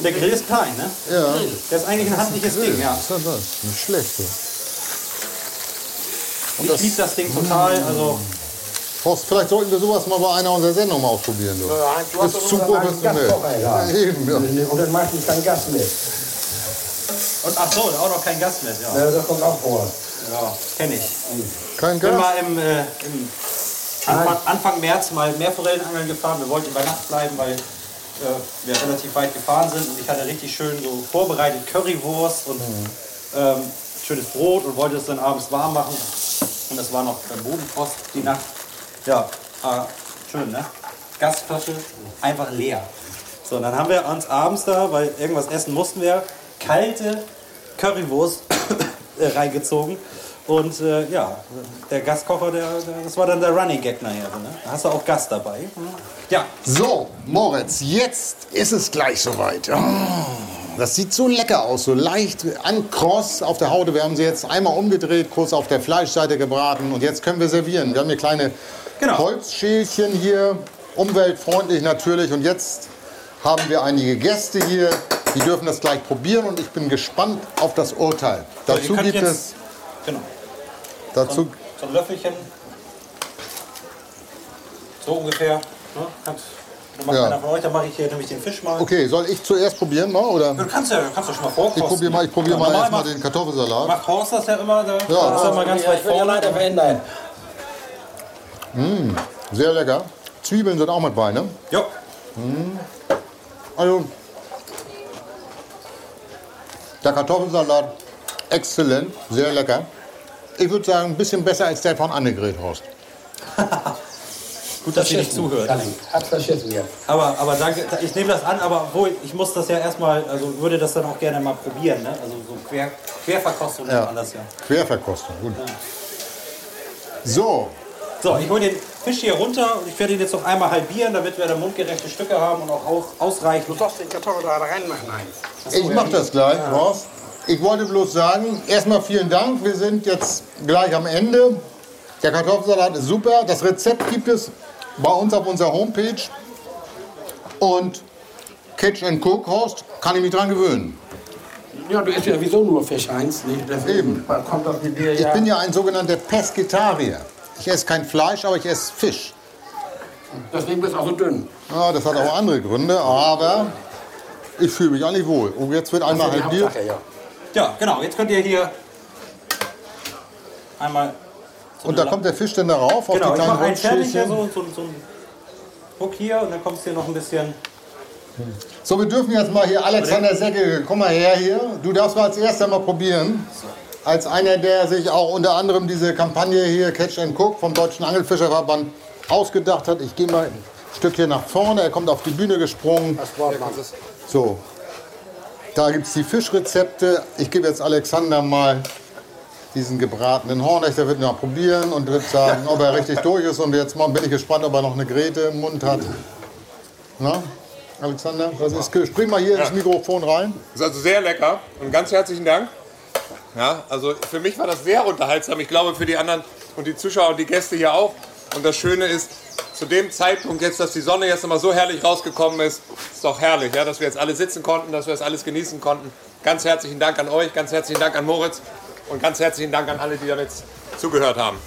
Speaker 4: der Grill ist klein, ne?
Speaker 2: ja.
Speaker 4: Der ist eigentlich ein handliches Ding, ja.
Speaker 2: Ist das was? Nicht schlecht. So. Und
Speaker 4: Ich
Speaker 2: das,
Speaker 4: liebe das Ding total. Also
Speaker 2: Horst, vielleicht sollten wir sowas mal bei einer unserer Sendungen mal ausprobieren. Du.
Speaker 3: Du
Speaker 2: Das ist zu professionell. Ja, eben, ja.
Speaker 3: Und dann machst du kein Gas mit.
Speaker 4: und ach so, auch noch kein Gast mit, ja.
Speaker 3: Ja, das kommt auch vor.
Speaker 4: Ja, kenne ich.
Speaker 2: Kein
Speaker 4: Ich bin
Speaker 2: Gas?
Speaker 4: mal im, äh, im Anfang, Anfang März mal Meerforellenangeln gefahren. Wir wollten über Nacht bleiben, weil äh, wir relativ weit gefahren sind. Und ich hatte richtig schön so vorbereitet Currywurst und ähm, schönes Brot und wollte es dann abends warm machen. Und es war noch äh, Bodenfrost die Nacht. Ja, äh, schön, ne? Gasflasche einfach leer. So, und dann haben wir uns abends da, weil irgendwas essen mussten wir, kalte Currywurst äh, reingezogen. Und äh, ja, der Gaskocher, der, der, das war dann der Running Gag nachher. Ne? Da hast du auch Gast dabei. Ja,
Speaker 2: So, Moritz, jetzt ist es gleich soweit. Oh, das sieht so lecker aus, so leicht an kross auf der Haut. Wir haben sie jetzt einmal umgedreht, kurz auf der Fleischseite gebraten und jetzt können wir servieren. Wir haben hier kleine
Speaker 4: Genau.
Speaker 2: Holzschälchen hier, umweltfreundlich natürlich. Und jetzt haben wir einige Gäste hier, die dürfen das gleich probieren und ich bin gespannt auf das Urteil.
Speaker 4: so,
Speaker 2: Dazu gibt
Speaker 4: jetzt,
Speaker 2: es,
Speaker 4: Genau.
Speaker 2: dazu,
Speaker 4: So ein Löffelchen. So ungefähr. Ne? Dann macht
Speaker 2: Ja.
Speaker 4: einer von euch, dann mache ich hier nämlich den Fisch mal.
Speaker 2: okay, soll ich zuerst probieren mal oder?
Speaker 4: Du kannst ja, du kannst ja schon mal vorkosten.
Speaker 2: Ich probiere mal, ich probiere
Speaker 4: Ja,
Speaker 2: mal erstmal den Kartoffelsalat.
Speaker 4: Macht Horst das ja immer, da
Speaker 2: Ja.
Speaker 4: ist er mal ganz
Speaker 3: ja,
Speaker 4: weit
Speaker 3: ich ja
Speaker 4: vorne.
Speaker 3: leider verändern.
Speaker 2: Sehr lecker. Zwiebeln sind auch mit bei, ne?
Speaker 4: Jo.
Speaker 2: Also, der Kartoffelsalat, exzellent, sehr lecker. Ich würde sagen, ein bisschen besser als der von Annegret Horst.
Speaker 4: Gut, dass sie nicht zuhört.
Speaker 3: Hat verschissen jetzt.
Speaker 4: Aber, aber danke, ich nehme das an, aber obwohl, ich muss das ja erstmal, also würde das dann auch gerne mal probieren, ne? Also so Quer, Querverkostung nennt
Speaker 2: Ja.
Speaker 4: man das ja.
Speaker 2: Querverkostung, gut. So,
Speaker 4: So, ich hole den Fisch hier runter und ich werde ihn jetzt noch einmal halbieren, damit wir da mundgerechte Stücke haben und auch aus- ausreichend.
Speaker 3: Du darfst den Kartoffel da reinmachen, Heinz.
Speaker 2: ich mache das gleich, Horst. Ich wollte bloß sagen, erstmal vielen Dank. Wir sind jetzt gleich am Ende. Der Kartoffelsalat ist super. Das Rezept gibt es bei uns auf unserer Homepage. Und Catch and Cook, Horst, kann ich mich dran gewöhnen.
Speaker 3: Ja, du isst ja sowieso nur Fisch, Heinz. Nicht? Deswegen
Speaker 2: Eben.
Speaker 3: kommt das mit dir
Speaker 2: Ich
Speaker 3: ja.
Speaker 2: bin ja ein sogenannter Pesketarier. Ich esse kein Fleisch, aber ich esse Fisch.
Speaker 3: Deswegen bist du auch so dünn.
Speaker 2: Ja, das hat auch andere Gründe, aber ich fühle mich eigentlich wohl. Und jetzt wird einmal halbiert.
Speaker 3: Ja.
Speaker 4: Ja, genau, jetzt könnt ihr hier einmal. So
Speaker 2: Und da kommt der Fisch dann darauf, auf
Speaker 4: Genau,
Speaker 2: die
Speaker 4: ich mache
Speaker 2: kleinen
Speaker 4: hier,
Speaker 2: Holzschälchen.
Speaker 4: so, so, so ein Hook hier und dann kommt hier noch ein bisschen.
Speaker 2: So, wir dürfen jetzt mal hier Alexander Secke, komm mal her hier. Du darfst mal als erster mal probieren. Als einer, der sich auch unter anderem diese Kampagne hier Catch and Cook vom Deutschen Angelfischerverband ausgedacht hat. Ich gehe mal ein Stückchen nach vorne. Er kommt auf die Bühne gesprungen. So, da gibt es die Fischrezepte. Ich gebe jetzt Alexander mal diesen gebratenen Hornecht. Der wird mal probieren und wird sagen, ob er richtig durch ist. Und jetzt mal bin ich gespannt, ob er noch eine Grete im Mund hat. Na, Alexander, was ist? Spring mal hier ins Mikrofon rein.
Speaker 5: Ist also sehr lecker und ganz herzlichen Dank. Ja, also für mich war das sehr unterhaltsam. Ich glaube für die anderen und die Zuschauer und die Gäste hier auch. Und das Schöne ist, zu dem Zeitpunkt jetzt, dass die Sonne jetzt nochmal so herrlich rausgekommen ist, ist doch herrlich, ja, dass wir jetzt alle sitzen konnten, dass wir das alles genießen konnten. Ganz herzlichen Dank an euch, ganz herzlichen Dank an Moritz und ganz herzlichen Dank an alle, die da jetzt zugehört haben.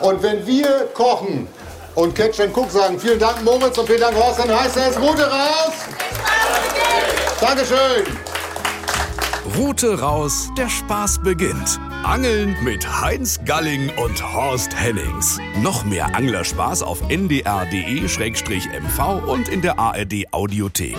Speaker 2: Und wenn wir kochen und Catch and Cook sagen, vielen Dank Moritz und vielen Dank Horst, dann heißt das Route raus. Dankeschön.
Speaker 1: Route raus, der Spaß beginnt. Angeln mit Heinz Galling und Horst Hennings. Noch mehr Anglerspaß auf ndr.de-mv und in der ARD Audiothek.